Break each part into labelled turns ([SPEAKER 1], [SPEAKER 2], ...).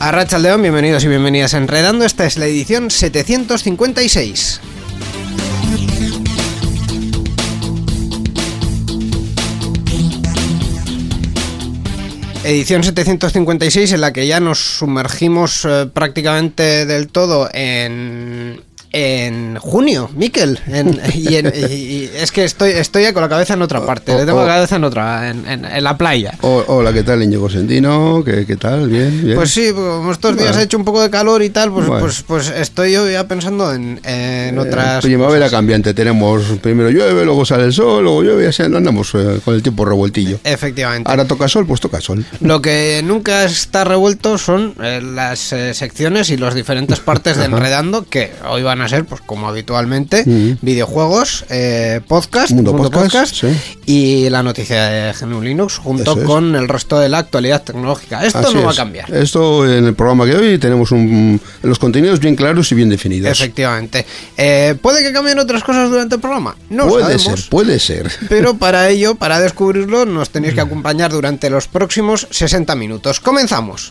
[SPEAKER 1] A León, bienvenidos y bienvenidas a Enredando. Esta es la edición 756. Edición 756 en la que ya nos sumergimos eh, prácticamente del todo en en junio, Miquel. y, es que estoy, estoy con la cabeza en otra parte. Le tengo la cabeza en otra, en, la playa.
[SPEAKER 2] hola, ¿qué tal, Íñigo Sendino? ¿Qué, ¿Qué, tal? ¿Bien? ¿Bien?
[SPEAKER 1] Pues sí, como estos días ha hecho un poco de calor y tal, pues, pues, pues estoy yo ya pensando en, en eh, otras.
[SPEAKER 2] primavera cambiante. Tenemos primero llueve, luego sale el sol, luego llueve y así andamos eh, con el tiempo revueltillo.
[SPEAKER 1] Efectivamente.
[SPEAKER 2] Ahora toca sol, pues toca sol.
[SPEAKER 1] Lo que nunca está revuelto son eh, las secciones y las diferentes partes de Enredando que hoy van a ser, pues como habitualmente, videojuegos, eh, podcast,
[SPEAKER 2] Mundo, podcast,
[SPEAKER 1] y la noticia de GNU Linux junto con el resto de la actualidad tecnológica. Esto no va a cambiar.
[SPEAKER 2] Esto en el programa que hoy tenemos un, los contenidos bien claros y bien definidos.
[SPEAKER 1] Efectivamente. Eh, ¿Puede que cambien otras cosas durante el programa? No
[SPEAKER 2] puede
[SPEAKER 1] ser,
[SPEAKER 2] puede ser.
[SPEAKER 1] Pero para ello, para descubrirlo, nos tenéis que acompañar durante los próximos 60 minutos. Comenzamos.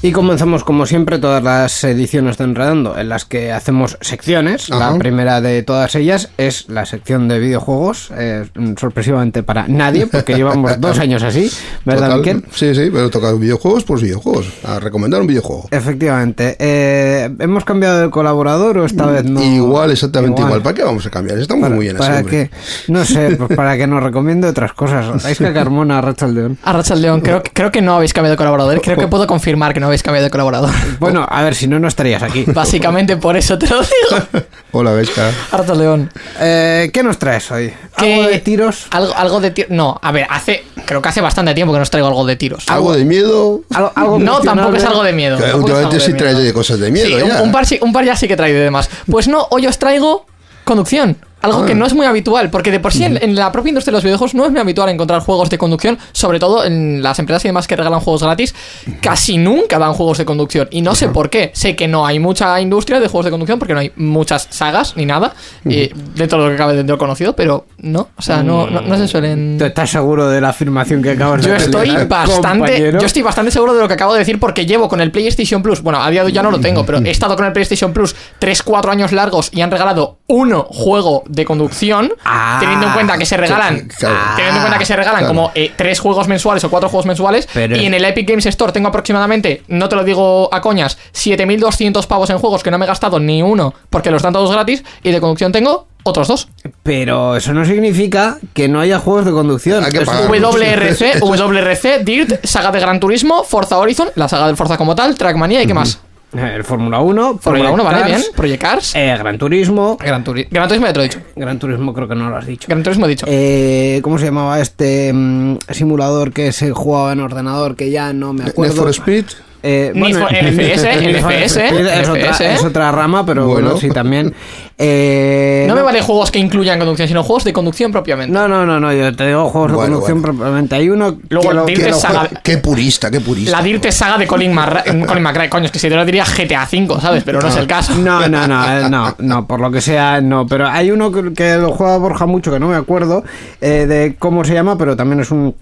[SPEAKER 1] Y comenzamos como siempre todas las ediciones de Enredando en las que hacemos secciones. La primera de todas ellas es la sección de videojuegos, eh, sorpresivamente para nadie, porque llevamos dos años así, ¿verdad, Miquel?
[SPEAKER 2] Sí, sí, pero toca videojuegos, pues videojuegos, a recomendar un videojuego.
[SPEAKER 1] Efectivamente. Eh, ¿Hemos cambiado de colaborador o esta vez no?
[SPEAKER 2] Igual, exactamente igual. ¿Para qué vamos a cambiar? Estamos muy bien
[SPEAKER 1] para que, No sé, pues para que nos recomiende otras cosas. ¿Vais que Carmona, a León?
[SPEAKER 3] A León, creo, creo que no habéis cambiado de colaborador. Creo que puedo confirmar que no habéis habéis de colaborador.
[SPEAKER 1] Bueno, a ver, si no, no estarías aquí.
[SPEAKER 3] Básicamente por eso te lo digo.
[SPEAKER 2] Hola, Vesca.
[SPEAKER 3] Harto León.
[SPEAKER 1] Eh, ¿Qué nos traes hoy? ¿Algo de tiros?
[SPEAKER 3] Algo, algo de tiros. No, a ver, hace. Creo que hace bastante tiempo que nos traigo algo de tiros.
[SPEAKER 2] ¿Algo de miedo?
[SPEAKER 1] ¿Algo,
[SPEAKER 3] no, tampoco es algo de miedo.
[SPEAKER 2] últimamente sí traes de cosas de miedo.
[SPEAKER 3] ya. Un, par, un par ya sí que traigo de demás. Pues no, hoy os traigo conducción. Algo que ah. no es muy habitual, porque de por sí en, la propia industria de los videojuegos no es muy habitual encontrar juegos de conducción, sobre todo en las empresas y demás que regalan juegos gratis, casi nunca dan juegos de conducción. Y no sé por qué. Sé que no hay mucha industria de juegos de conducción porque no hay muchas sagas ni nada, y dentro de lo que cabe de conocido, pero no, o sea, no, no, se suelen.
[SPEAKER 1] estás seguro de la afirmación que acabas
[SPEAKER 3] de
[SPEAKER 1] Yo
[SPEAKER 3] estoy bastante. Yo estoy bastante seguro de lo que acabo de decir porque llevo con el PlayStation Plus. Bueno, a día de hoy ya no lo tengo, pero he estado con el PlayStation Plus 3-4 años largos y han regalado uno juego de conducción
[SPEAKER 1] Ah.
[SPEAKER 3] teniendo en cuenta que se regalan, teniendo en cuenta que se regalan como eh, tres juegos mensuales o cuatro juegos mensuales, y en el Epic Games Store tengo aproximadamente, no te lo digo a coñas, 7200 pavos en juegos que no me he gastado ni uno porque los dan todos gratis, y de conducción tengo otros dos.
[SPEAKER 1] Pero eso no significa que no haya juegos de conducción.
[SPEAKER 3] WRC, WRC, DIRT, saga de Gran Turismo, Forza Horizon, la saga del Forza como tal, Trackmania y qué más.
[SPEAKER 1] El Fórmula 1,
[SPEAKER 3] Fórmula 1, vale, bien. Project Cars.
[SPEAKER 1] Eh, Gran Turismo.
[SPEAKER 3] Gran, Gran Turismo ya te lo he dicho.
[SPEAKER 1] Gran Turismo creo que no lo has dicho.
[SPEAKER 3] Gran Turismo he dicho.
[SPEAKER 1] Eh, ¿Cómo se llamaba este mm, simulador que se jugaba en ordenador que ya no me acuerdo?
[SPEAKER 2] Need for Speed.
[SPEAKER 1] Eh, bueno, es, otra,
[SPEAKER 3] NFS.
[SPEAKER 1] es otra rama, pero bueno,
[SPEAKER 2] Bueno.
[SPEAKER 1] sí también. Eh,
[SPEAKER 3] No me vale juegos que incluyan conducción, sino juegos de conducción propiamente.
[SPEAKER 1] No, no, no, no, yo te digo juegos de conducción
[SPEAKER 2] bueno.
[SPEAKER 1] propiamente. Hay uno
[SPEAKER 3] Luego
[SPEAKER 1] que
[SPEAKER 3] Saga.
[SPEAKER 1] juega-
[SPEAKER 2] Qué purista, qué purista.
[SPEAKER 3] La Dirte Saga de Colin, Marra- Colin McRae, coño, es que si te lo diría GTA V, ¿sabes? Pero no es el caso.
[SPEAKER 1] No, no, no, eh, no, no, por lo que sea, no. Pero hay uno que, que lo juega Borja mucho, que no me acuerdo eh, de cómo se llama, pero también es un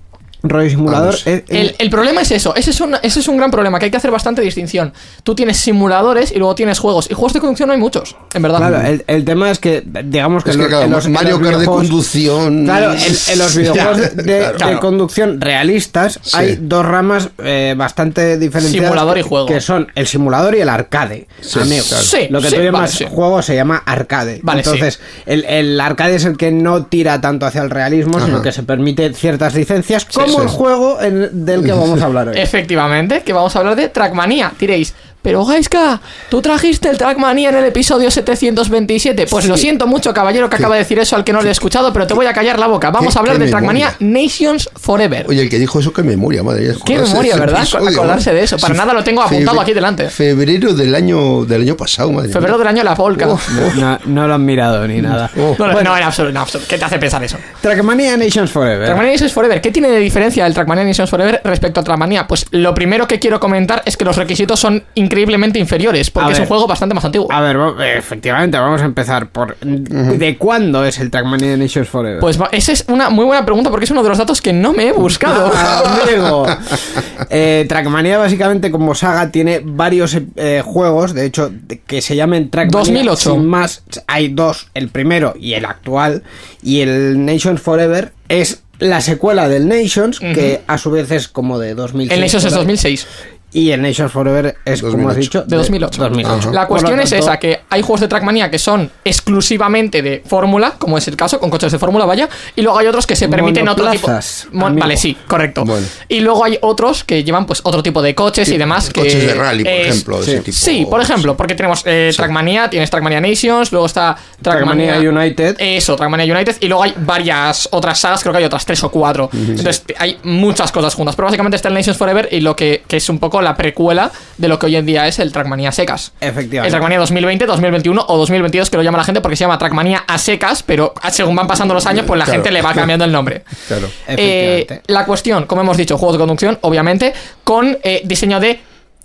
[SPEAKER 1] rollo simulador. Eh, eh,
[SPEAKER 3] El, el problema es eso, ese es, un, ese es un gran problema, que hay que hacer bastante distinción. Tú tienes simuladores y luego tienes juegos. Y juegos de conducción no hay muchos, en verdad.
[SPEAKER 1] Claro, el, el tema es que, digamos que,
[SPEAKER 2] Es
[SPEAKER 1] en
[SPEAKER 2] que
[SPEAKER 1] los-
[SPEAKER 2] claro,
[SPEAKER 1] en los, en
[SPEAKER 2] Mario
[SPEAKER 1] los
[SPEAKER 2] Kart de
[SPEAKER 1] videojuegos-
[SPEAKER 2] conducción.
[SPEAKER 1] Claro, en, en los videojuegos de, de-
[SPEAKER 2] Claro.
[SPEAKER 1] de conducción realistas
[SPEAKER 2] Sí.
[SPEAKER 1] hay dos ramas eh, bastante diferenciadas.
[SPEAKER 3] Simulador y
[SPEAKER 1] que-
[SPEAKER 3] juego.
[SPEAKER 1] Que son el simulador y el arcade. amigo.
[SPEAKER 3] claro. Sí,
[SPEAKER 1] Lo que
[SPEAKER 3] sí,
[SPEAKER 1] tú llamas
[SPEAKER 3] vale, sí.
[SPEAKER 1] juego se llama arcade.
[SPEAKER 3] Vale, sí.
[SPEAKER 1] Entonces, el, el arcade es el que no tira tanto hacia el realismo, sino que se permite ciertas licencias, como el juego en- del que vamos a hablar hoy.
[SPEAKER 3] Efectivamente, que vamos a hablar de Trackmania. Diréis, pero Gaiska, tú trajiste el Trackmania en el episodio 727. Pues lo siento mucho, caballero, que acaba de decir eso al que no le he escuchado, pero te voy a callar la boca. Vamos
[SPEAKER 2] ¿Qué-
[SPEAKER 3] a hablar de Trackmania Nations Forever.
[SPEAKER 2] Oye, el que dijo eso, qué memoria, madre. mía,
[SPEAKER 3] Qué memoria, ¿verdad?
[SPEAKER 2] episodio,
[SPEAKER 3] Acordarse
[SPEAKER 2] ¿no?
[SPEAKER 3] de eso. Para nada lo tengo apuntado aquí delante.
[SPEAKER 2] Febrero del año del año pasado, madre.
[SPEAKER 3] Febrero
[SPEAKER 2] mía.
[SPEAKER 3] del año la polka.
[SPEAKER 1] No, no- no lo han mirado ni nada.
[SPEAKER 3] No, no,
[SPEAKER 1] Bueno,
[SPEAKER 3] no, en absoluto, en absoluto. ¿Qué te hace pensar eso?
[SPEAKER 1] Trackmania Nations Forever.
[SPEAKER 3] Trackmania Nations Forever, ¿qué tiene de diferencia el Trackmania Nations Forever respecto a Trackmania? Pues lo primero que quiero comentar es que los requisitos son increíblemente inferiores, porque
[SPEAKER 1] A
[SPEAKER 3] es un juego bastante más antiguo.
[SPEAKER 1] A ver, va- efectivamente, vamos a empezar por... ¿De cuándo es el Trackmania Nations Forever?
[SPEAKER 3] Pues esa es una muy buena pregunta porque es uno de los datos que no me he buscado.
[SPEAKER 1] Amigo. Eh, Trackmania básicamente como saga tiene varios eh, juegos, de hecho, de- que se llaman Trackmania
[SPEAKER 3] 2008.
[SPEAKER 1] sin más. Hay dos, el primero y el actual, y el Nations Forever es la secuela del Nations, que a su vez es como de 2006.
[SPEAKER 3] el Nations es
[SPEAKER 1] por ahí.
[SPEAKER 3] 2006.
[SPEAKER 1] Y el Nations Forever es, como has
[SPEAKER 2] 2008.
[SPEAKER 1] dicho,
[SPEAKER 3] De 2008.
[SPEAKER 1] 2008.
[SPEAKER 3] La cuestión es esa, que hay juegos de Trackmania que son exclusivamente de fórmula, como es el caso, con coches de fórmula, vaya, y luego hay otros que se permiten otro tipo... Mon-
[SPEAKER 1] amigo.
[SPEAKER 3] Vale, sí, correcto.
[SPEAKER 2] Bueno.
[SPEAKER 3] Y luego hay otros que llevan pues otro tipo de coches y demás que...
[SPEAKER 2] Coches de rally, por
[SPEAKER 3] es-
[SPEAKER 2] ejemplo. de ese
[SPEAKER 1] sí.
[SPEAKER 2] tipo.
[SPEAKER 3] Sí, por ejemplo, porque tenemos eh, Trackmania, tienes Trackmania Nations, luego está Trackmania,
[SPEAKER 1] Trackmania United.
[SPEAKER 3] Eso, Trackmania United, y luego hay varias otras sagas, creo que hay otras tres o cuatro. Entonces hay muchas cosas juntas, pero básicamente está el Nations Forever y lo que, que es un poco la precuela de lo que hoy en día es el Trackmania secas.
[SPEAKER 1] Efectivamente.
[SPEAKER 3] El Trackmania 2020, 2021 o 2022, que lo llama la gente porque se llama Trackmania a secas, pero según van pasando los años, pues la
[SPEAKER 2] Claro.
[SPEAKER 3] gente le va cambiando el nombre.
[SPEAKER 2] Claro.
[SPEAKER 3] Eh,
[SPEAKER 1] Efectivamente.
[SPEAKER 3] la cuestión, como hemos dicho, juegos de conducción, obviamente, con eh, diseño de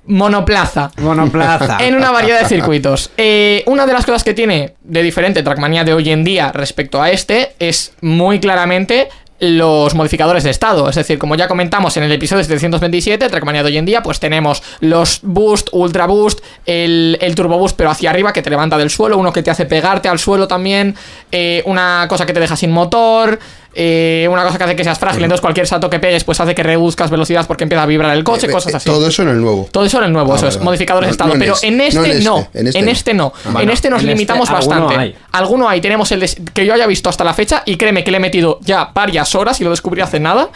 [SPEAKER 3] monoplaza.
[SPEAKER 1] Monoplaza.
[SPEAKER 3] En una variedad de circuitos. Eh, una de las cosas que tiene de diferente Trackmania de hoy en día respecto a este es muy claramente los modificadores de estado. Es decir, como ya comentamos en el episodio 727, Trackmania de hoy en día, pues tenemos los Boost, Ultra Boost, el, el Turbo Boost, pero hacia arriba, que te levanta del suelo, uno que te hace pegarte al suelo también, eh, una cosa que te deja sin motor, eh, una cosa que hace que seas frágil, entonces cualquier salto que pegues, pues hace que reduzcas velocidad porque empieza a vibrar el coche,
[SPEAKER 2] Eh,
[SPEAKER 3] cosas
[SPEAKER 2] eh,
[SPEAKER 3] así.
[SPEAKER 2] Todo eso en el nuevo.
[SPEAKER 3] Todo eso en el nuevo,
[SPEAKER 2] Ah,
[SPEAKER 3] eso
[SPEAKER 2] vale,
[SPEAKER 3] es,
[SPEAKER 2] vale.
[SPEAKER 3] modificadores de
[SPEAKER 2] No-
[SPEAKER 3] estado.
[SPEAKER 2] no en
[SPEAKER 3] pero
[SPEAKER 2] este,
[SPEAKER 3] en este
[SPEAKER 2] no en
[SPEAKER 3] no.
[SPEAKER 2] este, en este
[SPEAKER 3] En
[SPEAKER 2] no.
[SPEAKER 3] este no.
[SPEAKER 1] Bueno,
[SPEAKER 3] en este nos
[SPEAKER 1] en este
[SPEAKER 3] limitamos
[SPEAKER 1] alguno
[SPEAKER 3] bastante.
[SPEAKER 1] hay.
[SPEAKER 3] Alguno hay. Tenemos el de- que yo haya visto hasta la fecha y créeme que le he metido ya varias horas y lo descubrí hace nada.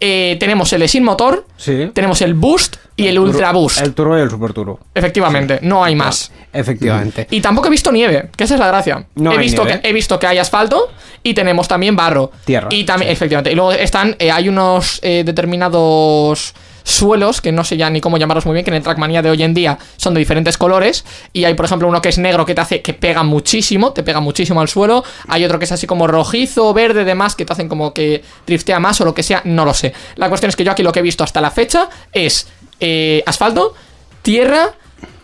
[SPEAKER 3] Eh, tenemos el sin motor,
[SPEAKER 1] Sí.
[SPEAKER 3] tenemos el Boost y el Ultra Boost.
[SPEAKER 1] El turbo y el super turbo.
[SPEAKER 3] Efectivamente, no hay más.
[SPEAKER 1] Efectivamente.
[SPEAKER 3] Y tampoco he visto nieve, que esa es la gracia.
[SPEAKER 1] No
[SPEAKER 3] he,
[SPEAKER 1] hay
[SPEAKER 3] visto
[SPEAKER 1] nieve.
[SPEAKER 3] que, he visto que hay asfalto y tenemos también barro.
[SPEAKER 1] Tierra,
[SPEAKER 3] Y también, efectivamente. Y luego están, eh, hay unos eh, determinados suelos, que no sé ya ni cómo llamarlos muy bien, que en el Trackmania de hoy en día son de diferentes colores. Y hay, por ejemplo, uno que es negro que te hace que pega muchísimo, te pega muchísimo al suelo. Hay otro que es así como rojizo, verde, demás, que te hacen como que driftea más o lo que sea, no lo sé. La cuestión es que yo aquí lo que he visto hasta la fecha es eh, asfalto, tierra,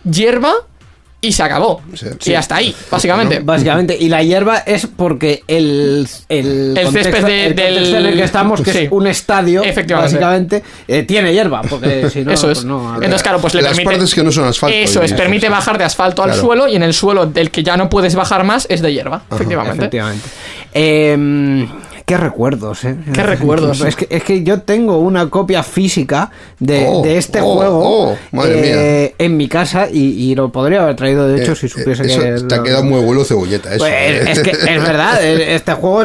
[SPEAKER 3] hierba y se acabó.
[SPEAKER 2] Sí.
[SPEAKER 3] y hasta ahí, básicamente.
[SPEAKER 1] Básicamente, y la hierba es porque el, el,
[SPEAKER 3] El
[SPEAKER 1] contexto,
[SPEAKER 3] césped de-
[SPEAKER 1] el contexto
[SPEAKER 3] del-
[SPEAKER 1] en el que estamos, que
[SPEAKER 3] Sí.
[SPEAKER 1] es un estadio,
[SPEAKER 3] Efectivamente.
[SPEAKER 1] básicamente, eh, tiene hierba, porque si no,
[SPEAKER 3] Eso
[SPEAKER 1] pues
[SPEAKER 3] es.
[SPEAKER 1] no, a ver.
[SPEAKER 3] Entonces, claro, pues le
[SPEAKER 2] Las
[SPEAKER 3] permite.
[SPEAKER 2] partes que no son asfalto,
[SPEAKER 3] Eso es, permite bajar de asfalto al suelo y en el suelo del que ya no puedes bajar más es de hierba, efectivamente.
[SPEAKER 1] Efectivamente. Eh, qué recuerdos, ¿eh?
[SPEAKER 3] Qué recuerdos.
[SPEAKER 1] Es que, es que yo tengo una copia física de,
[SPEAKER 2] Oh,
[SPEAKER 1] de este
[SPEAKER 2] oh,
[SPEAKER 1] juego
[SPEAKER 2] oh, madre
[SPEAKER 1] eh, en mi casa y, y lo podría haber traído, de hecho,
[SPEAKER 2] Eh,
[SPEAKER 1] si supiese
[SPEAKER 2] eso
[SPEAKER 1] que...
[SPEAKER 2] Te ha
[SPEAKER 1] lo-
[SPEAKER 2] quedado muy abuelo cebolleta, eso.
[SPEAKER 1] Pues,
[SPEAKER 2] eh.
[SPEAKER 1] es que es verdad, eh, este juego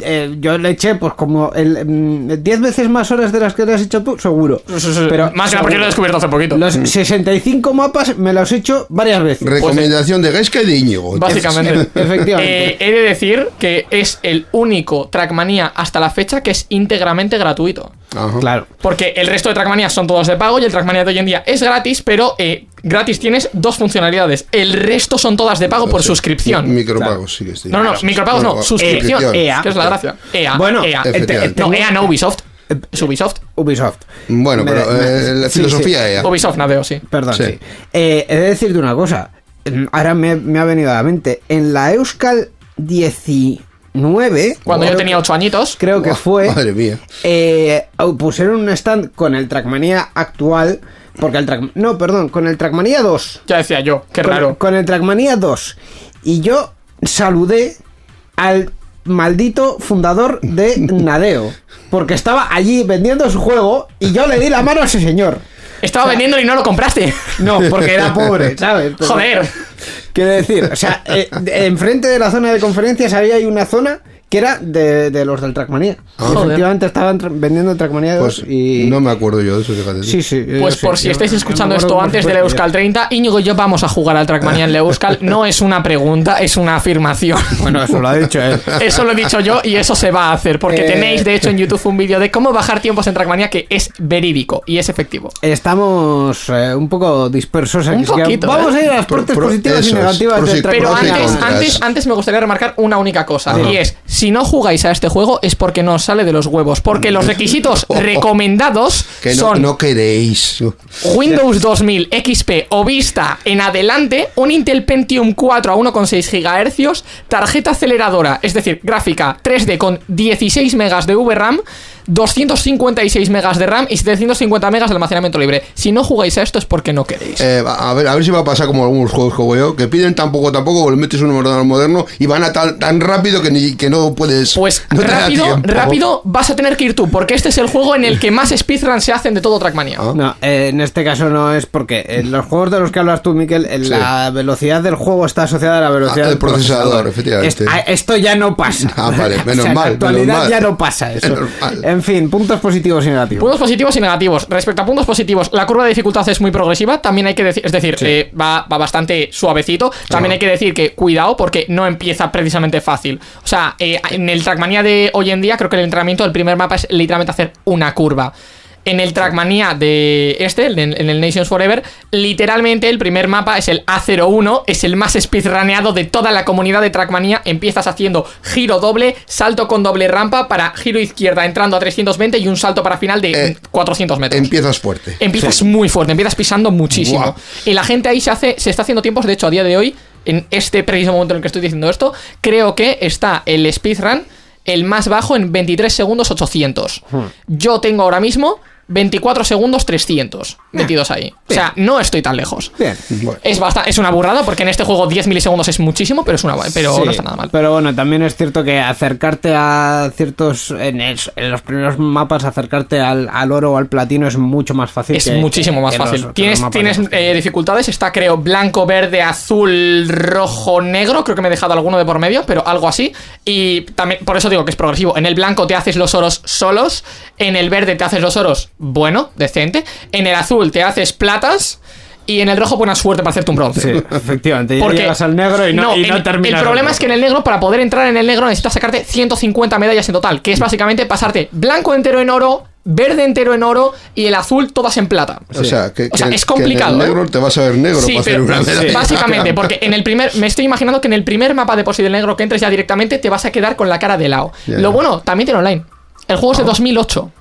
[SPEAKER 1] eh, yo le eché pues como el mm, 10 veces más horas de las que le has hecho tú, seguro. Pero
[SPEAKER 3] Más que porque lo he descubierto hace poquito.
[SPEAKER 1] Los 65 mapas me los he hecho varias veces.
[SPEAKER 2] Recomendación de Gaisca y de Íñigo.
[SPEAKER 3] Básicamente.
[SPEAKER 1] Efectivamente.
[SPEAKER 3] Eh, he de decir que es el único Trackmania hasta la fecha que es íntegramente gratuito.
[SPEAKER 2] Ajá.
[SPEAKER 1] Claro.
[SPEAKER 3] Porque el resto de Trackmania son todos de pago y el Trackmania de hoy en día es gratis, pero eh, gratis tienes dos funcionalidades. El resto son todas de pago por
[SPEAKER 2] Sí.
[SPEAKER 3] suscripción.
[SPEAKER 2] Micropagos, sí que sí.
[SPEAKER 3] No, no, micropagos no, suscripción.
[SPEAKER 1] EA.
[SPEAKER 3] que es la gracia. EA.
[SPEAKER 1] Bueno,
[SPEAKER 3] EA.
[SPEAKER 1] eh.
[SPEAKER 3] No, EA no Ubisoft. Es Ubisoft.
[SPEAKER 1] Ubisoft.
[SPEAKER 2] Bueno, pero
[SPEAKER 1] me-
[SPEAKER 2] eh, la
[SPEAKER 1] sí,
[SPEAKER 2] filosofía EA.
[SPEAKER 3] Ubisoft, Nadeo, sí.
[SPEAKER 1] Perdón,
[SPEAKER 2] Sí.
[SPEAKER 1] sí. Eh, he de decirte una cosa. Ahora me, me ha venido a la mente. En la Euskal 19.
[SPEAKER 3] Cuando yo tenía
[SPEAKER 1] que-
[SPEAKER 3] 8 añitos.
[SPEAKER 1] Creo que fue.
[SPEAKER 2] Madre mía.
[SPEAKER 1] eh, pusieron un stand con el Trackmania actual. Porque el Track. No, perdón, con el Trackmania 2.
[SPEAKER 3] Ya decía yo, qué
[SPEAKER 1] con,
[SPEAKER 3] raro.
[SPEAKER 1] Con el Trackmania 2. Y yo saludé al maldito fundador de Nadeo. Porque estaba allí vendiendo su juego y yo le di la mano a ese señor.
[SPEAKER 3] Estaba vendiendo y no lo compraste.
[SPEAKER 1] No, porque era pobre, ¿sabes? Pero-
[SPEAKER 3] Joder.
[SPEAKER 1] Quiero decir, o sea, eh, enfrente de la zona de conferencias había una zona que era de, de los del Trackmania.
[SPEAKER 2] Ah.
[SPEAKER 1] Efectivamente estaban tra- vendiendo Trackmania 2
[SPEAKER 2] Pues
[SPEAKER 1] y...
[SPEAKER 2] no me acuerdo yo de eso, fíjate.
[SPEAKER 1] Sí, sí. yo
[SPEAKER 3] Pues por si
[SPEAKER 1] yo-
[SPEAKER 3] estáis escuchando esto antes del. Euskal 30, Íñigo y yo vamos a jugar al Trackmania en el Euskal. No es una pregunta, es una afirmación.
[SPEAKER 1] Bueno, eso lo ha dicho él.
[SPEAKER 3] Eso lo he dicho yo y eso se va a hacer. Porque
[SPEAKER 1] Eh.
[SPEAKER 3] tenéis, de hecho, en YouTube un vídeo de cómo bajar tiempos en Trackmania que es verídico y es efectivo.
[SPEAKER 1] Estamos eh, un poco dispersos aquí.
[SPEAKER 3] Un
[SPEAKER 1] que
[SPEAKER 3] poquito,
[SPEAKER 1] vamos
[SPEAKER 3] ¿eh?
[SPEAKER 1] a ir a las partes
[SPEAKER 2] pro-
[SPEAKER 1] positivas y negativas del
[SPEAKER 3] Pero
[SPEAKER 2] Pros y
[SPEAKER 3] antes, antes, antes me gustaría remarcar una única cosa. Y es, si no jugáis a este juego es porque no os sale de los huevos. Porque los requisitos recomendados
[SPEAKER 2] Que no,
[SPEAKER 3] son
[SPEAKER 2] no queréis.
[SPEAKER 3] Windows 2000 XP o Vista en adelante, un Intel Pentium 4 a 1,6 GHz, tarjeta aceleradora, es decir, gráfica 3D con 16 megas de VRAM, 256 megas de RAM y 750 megas de almacenamiento libre. Si no jugáis a esto es porque no queréis.
[SPEAKER 2] Eh, a, ver, a ver si va a pasar como algunos juegos que juego yo, que piden tan poco, tan poco, que le metes un ordenador moderno y van a tan, tan rápido que, ni, que no puedes.
[SPEAKER 3] Pues
[SPEAKER 2] no
[SPEAKER 3] rápido, rápido vas a tener que ir tú, porque este es el juego en el que más speedrun se hacen de todo Trackmania.
[SPEAKER 2] Ah.
[SPEAKER 1] No, eh, en este caso no es porque en los juegos de los que hablas tú, Miquel, en
[SPEAKER 2] Sí.
[SPEAKER 1] la velocidad del juego está asociada a la velocidad
[SPEAKER 2] Ah,
[SPEAKER 1] del
[SPEAKER 2] procesador, efectivamente.
[SPEAKER 1] Es- ah, esto ya no pasa.
[SPEAKER 2] Ah, vale, menos
[SPEAKER 1] O sea, en
[SPEAKER 2] mal,
[SPEAKER 1] la actualidad
[SPEAKER 2] menos mal.
[SPEAKER 1] ya no pasa eso.
[SPEAKER 2] Menos mal.
[SPEAKER 1] En fin, puntos positivos y negativos.
[SPEAKER 3] Puntos positivos y negativos. Respecto a puntos positivos, la curva de dificultad es muy progresiva. También hay que decir, es decir, eh, va, va bastante suavecito. También hay que decir que cuidado porque no empieza precisamente fácil. O sea, eh, en el Trackmania de hoy en día, creo que el entrenamiento del primer mapa es literalmente hacer una curva. En el Trackmania de este, en el, en el Nations Forever, literalmente el primer mapa es el A01, es el más speedruneado de toda la comunidad de Trackmania. Empiezas haciendo giro doble, salto con doble rampa para giro izquierda entrando a 320 y un salto para final de
[SPEAKER 2] Eh,
[SPEAKER 3] 400 metros.
[SPEAKER 2] Empiezas fuerte.
[SPEAKER 3] Empiezas muy fuerte, empiezas pisando muchísimo.
[SPEAKER 2] Buah.
[SPEAKER 3] Y la gente ahí se hace, se está haciendo tiempos, de hecho, a día de hoy, en este preciso momento en el que estoy diciendo esto, creo que está el speedrun el más bajo en 23 segundos 800.
[SPEAKER 2] Hmm.
[SPEAKER 3] Yo tengo ahora mismo 24 segundos 300 metidos ahí. O sea, no estoy tan lejos.
[SPEAKER 1] Bien.
[SPEAKER 2] Bueno.
[SPEAKER 3] Es basta- es una burrada porque en este juego 10 milisegundos es muchísimo, pero es una pero
[SPEAKER 1] Sí,
[SPEAKER 3] no está nada mal.
[SPEAKER 1] Pero bueno, también es cierto que acercarte a ciertos. En, los primeros mapas, acercarte al, al oro o al platino es mucho más fácil.
[SPEAKER 3] Es
[SPEAKER 1] que-
[SPEAKER 3] muchísimo
[SPEAKER 1] que-
[SPEAKER 3] más
[SPEAKER 1] que
[SPEAKER 3] fácil.
[SPEAKER 1] los-
[SPEAKER 3] tienes tienes eh, dificultades. Está, creo, blanco, verde, azul, rojo, negro. Creo que me he dejado alguno de por medio, pero algo así. Y también, por eso digo que es progresivo. En el blanco te haces los oros solos. En el verde te haces los oros, bueno, decente. En el azul te haces platas. Y en el rojo buena suerte para hacerte un bronce.
[SPEAKER 1] Sí, efectivamente.
[SPEAKER 3] Porque
[SPEAKER 1] llegas al negro y no, y no
[SPEAKER 3] el,
[SPEAKER 1] terminas.
[SPEAKER 3] el problema
[SPEAKER 1] el
[SPEAKER 3] es que en el negro, para poder entrar en el negro, necesitas sacarte 150 medallas en total. Que es básicamente pasarte blanco entero en oro, verde entero en oro y el azul todas en plata.
[SPEAKER 2] O sea, que,
[SPEAKER 3] O sea,
[SPEAKER 2] que-
[SPEAKER 3] es complicado,
[SPEAKER 2] que en el
[SPEAKER 3] ¿eh?
[SPEAKER 2] negro te vas a ver negro
[SPEAKER 3] Sí,
[SPEAKER 2] para hacer
[SPEAKER 3] pero-
[SPEAKER 2] una medalla.
[SPEAKER 3] básicamente, porque en el primer, me estoy imaginando que en el primer mapa de posi del negro que entres ya directamente te vas a quedar con la cara de lado. Lo bueno, también tiene online. El juego es de 2008.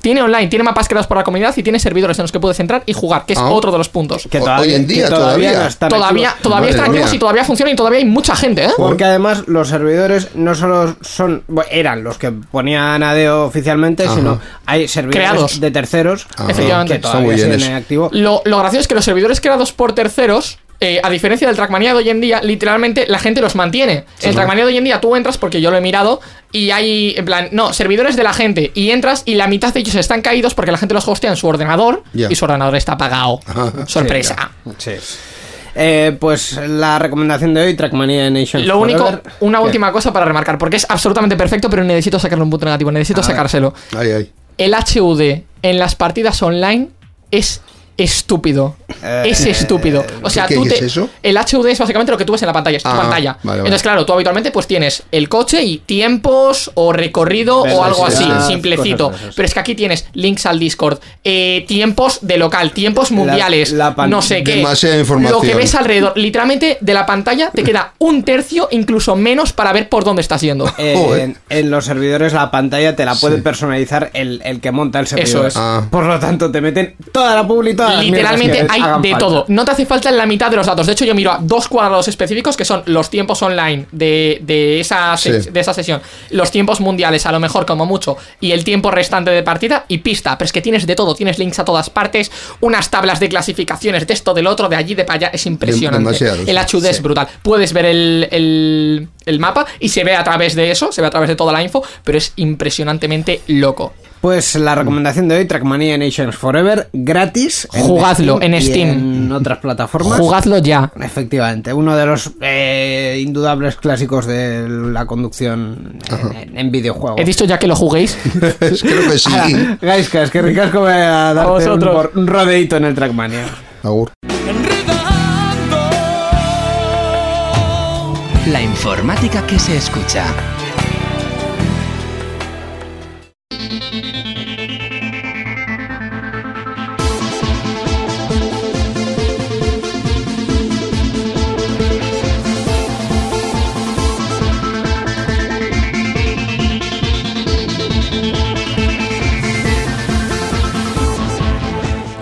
[SPEAKER 3] Tiene online, tiene mapas creados por la comunidad y tiene servidores en los que puedes entrar y jugar, que es
[SPEAKER 2] Ah.
[SPEAKER 3] otro de los puntos.
[SPEAKER 1] Que
[SPEAKER 2] Hoy
[SPEAKER 1] todavía,
[SPEAKER 2] en día,
[SPEAKER 1] que todavía,
[SPEAKER 2] todavía.
[SPEAKER 1] no están
[SPEAKER 3] Todavía,
[SPEAKER 1] activos.
[SPEAKER 3] todavía están activos y todavía funcionan y todavía hay mucha gente, ¿eh?
[SPEAKER 1] Porque además los servidores no solo son bueno, eran los que ponían ADEO oficialmente,
[SPEAKER 2] Ajá.
[SPEAKER 1] sino hay servidores
[SPEAKER 3] Creados.
[SPEAKER 1] de terceros
[SPEAKER 2] Ajá.
[SPEAKER 3] Efectivamente.
[SPEAKER 1] que todavía siguen activo.
[SPEAKER 3] Lo, lo gracioso es que los servidores creados por terceros, eh, a diferencia del Trackmania de hoy en día, literalmente la gente los mantiene. En el Trackmania de hoy en día tú entras, porque yo lo he mirado, y hay, en plan, no, servidores de la gente, y entras y la mitad de ellos están caídos porque la gente los hostea en su ordenador y su ordenador está apagado. Sorpresa.
[SPEAKER 1] Sí. Eh, pues la recomendación de hoy, Trackmania Nation.
[SPEAKER 3] Lo único,
[SPEAKER 1] Forever.
[SPEAKER 3] una
[SPEAKER 1] ¿Qué?
[SPEAKER 3] última cosa para remarcar, porque es absolutamente perfecto, pero necesito sacarle un punto negativo, necesito
[SPEAKER 1] A ver.
[SPEAKER 3] sacárselo.
[SPEAKER 2] Ay, ay.
[SPEAKER 3] El HUD en las partidas online es estúpido.
[SPEAKER 1] Eh,
[SPEAKER 3] es estúpido. O sea,
[SPEAKER 2] ¿qué-
[SPEAKER 3] tú
[SPEAKER 2] qué
[SPEAKER 3] te.
[SPEAKER 2] es eso?
[SPEAKER 3] El HUD es básicamente lo que tú ves en la pantalla. Es tu
[SPEAKER 2] Ah,
[SPEAKER 3] pantalla.
[SPEAKER 2] vale, vale.
[SPEAKER 3] Entonces, claro, tú habitualmente pues tienes el coche y tiempos o recorrido o algo así, simplecito. Pero es que aquí tienes links al Discord, eh, tiempos de local, tiempos mundiales,
[SPEAKER 1] la
[SPEAKER 3] no sé qué.
[SPEAKER 2] demasiada información.
[SPEAKER 3] Lo que ves alrededor, literalmente de la pantalla te queda un tercio, incluso menos, para ver por dónde estás yendo.
[SPEAKER 1] Eh, en los servidores la pantalla te la puede personalizar el, el que monta el servidor.
[SPEAKER 3] Eso es.
[SPEAKER 2] Ah.
[SPEAKER 1] Por lo tanto, te meten toda la publicidad.
[SPEAKER 3] Literalmente hay de todo. No te hace falta la mitad de los datos. De hecho, yo miro a dos cuadrados específicos que son los tiempos online de, de, esa,
[SPEAKER 2] Sí.
[SPEAKER 3] de esa sesión, los tiempos mundiales, a lo mejor como mucho, y el tiempo restante de partida y pista. Pero es que tienes de todo. Tienes links a todas partes, unas tablas de clasificaciones de esto, del otro, de allí, de para allá. Es impresionante.
[SPEAKER 2] demasiado,
[SPEAKER 3] el HUD es brutal. Puedes ver el, el, el mapa y se ve a través de eso, se ve a través de toda la info, pero es impresionantemente loco.
[SPEAKER 1] Pues la recomendación de hoy, Trackmania Nations Forever, gratis.
[SPEAKER 3] Jugadlo en
[SPEAKER 1] y
[SPEAKER 3] Steam.
[SPEAKER 1] En otras plataformas.
[SPEAKER 3] Jugadlo ya.
[SPEAKER 1] Efectivamente, uno de los eh, indudables clásicos de la conducción en, en videojuegos.
[SPEAKER 3] He dicho ya que lo juguéis.
[SPEAKER 2] Creo que sí.
[SPEAKER 1] Gaiska, es que ricasco me a darte un, un rodeito en el Trackmania.
[SPEAKER 2] Agur.
[SPEAKER 4] La informática que se escucha.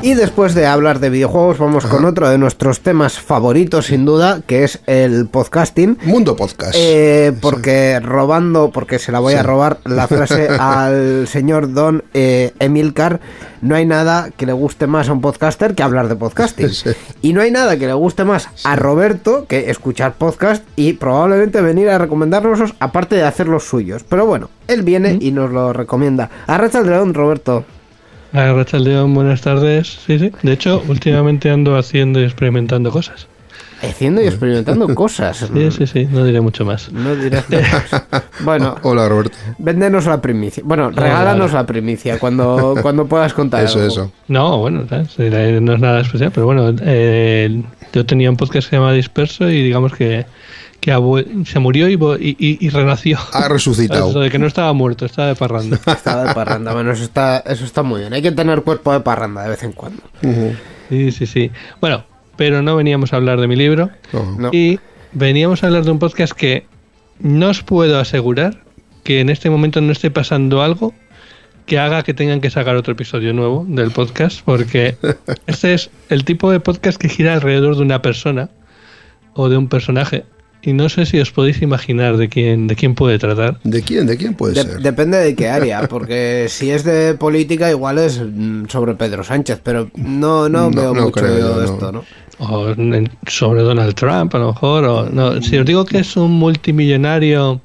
[SPEAKER 1] Y después de hablar de videojuegos, vamos con otro de nuestros temas favoritos, sin duda, que es el podcasting.
[SPEAKER 2] Mundo Podcast.
[SPEAKER 1] Eh, porque robando, porque se la voy a robar la frase al señor Don eh, Emilcar, no hay nada que le guste más a un podcaster que hablar de podcasting.
[SPEAKER 2] Sí.
[SPEAKER 1] Y no hay nada que le guste más a Roberto que escuchar podcast y probablemente venir a recomendárnoslos aparte de hacer los suyos. Pero bueno, él viene y nos lo recomienda. Arracha el león, Roberto.
[SPEAKER 5] León, buenas tardes. Sí, sí. De hecho, últimamente ando haciendo y experimentando cosas.
[SPEAKER 1] Haciendo y experimentando cosas.
[SPEAKER 5] Sí, sí, sí. No diré mucho más.
[SPEAKER 1] No nada más. Bueno,
[SPEAKER 2] Hola, Roberto.
[SPEAKER 1] véndenos la primicia. Bueno, regálanos la primicia cuando, cuando puedas contar
[SPEAKER 2] Eso,
[SPEAKER 1] algo.
[SPEAKER 2] eso.
[SPEAKER 5] No, bueno, ¿sabes? No es nada especial, pero bueno, eh, yo tenía un podcast que se llama Disperso y digamos que, que se murió y, y, y- renació.
[SPEAKER 2] Ha resucitado.
[SPEAKER 5] Eso de que no estaba muerto, estaba de parranda.
[SPEAKER 1] Estaba de parranda, bueno, eso está, eso está muy bien. Hay que tener cuerpo de parranda de vez en cuando.
[SPEAKER 5] Sí, sí, sí. Bueno, pero no veníamos a hablar de mi libro
[SPEAKER 2] Ojo.
[SPEAKER 1] No.
[SPEAKER 5] y veníamos a hablar de un podcast que no os puedo asegurar que en este momento no esté pasando algo que haga que tengan que sacar otro episodio nuevo del podcast, porque este es el tipo de podcast que gira alrededor de una persona o de un personaje. Y no sé si os podéis imaginar de quién, de quién puede tratar.
[SPEAKER 2] ¿De quién? ¿De quién puede
[SPEAKER 1] De-
[SPEAKER 2] ser?
[SPEAKER 1] depende de qué área, porque si es de política igual es mm, sobre Pedro Sánchez, pero no, no,
[SPEAKER 2] No,
[SPEAKER 1] veo
[SPEAKER 2] no
[SPEAKER 1] mucho
[SPEAKER 2] creo,
[SPEAKER 1] yo
[SPEAKER 2] no.
[SPEAKER 1] de esto, ¿no?
[SPEAKER 5] O sobre Donald Trump, a lo mejor. O, no, si os digo que es un multimillonario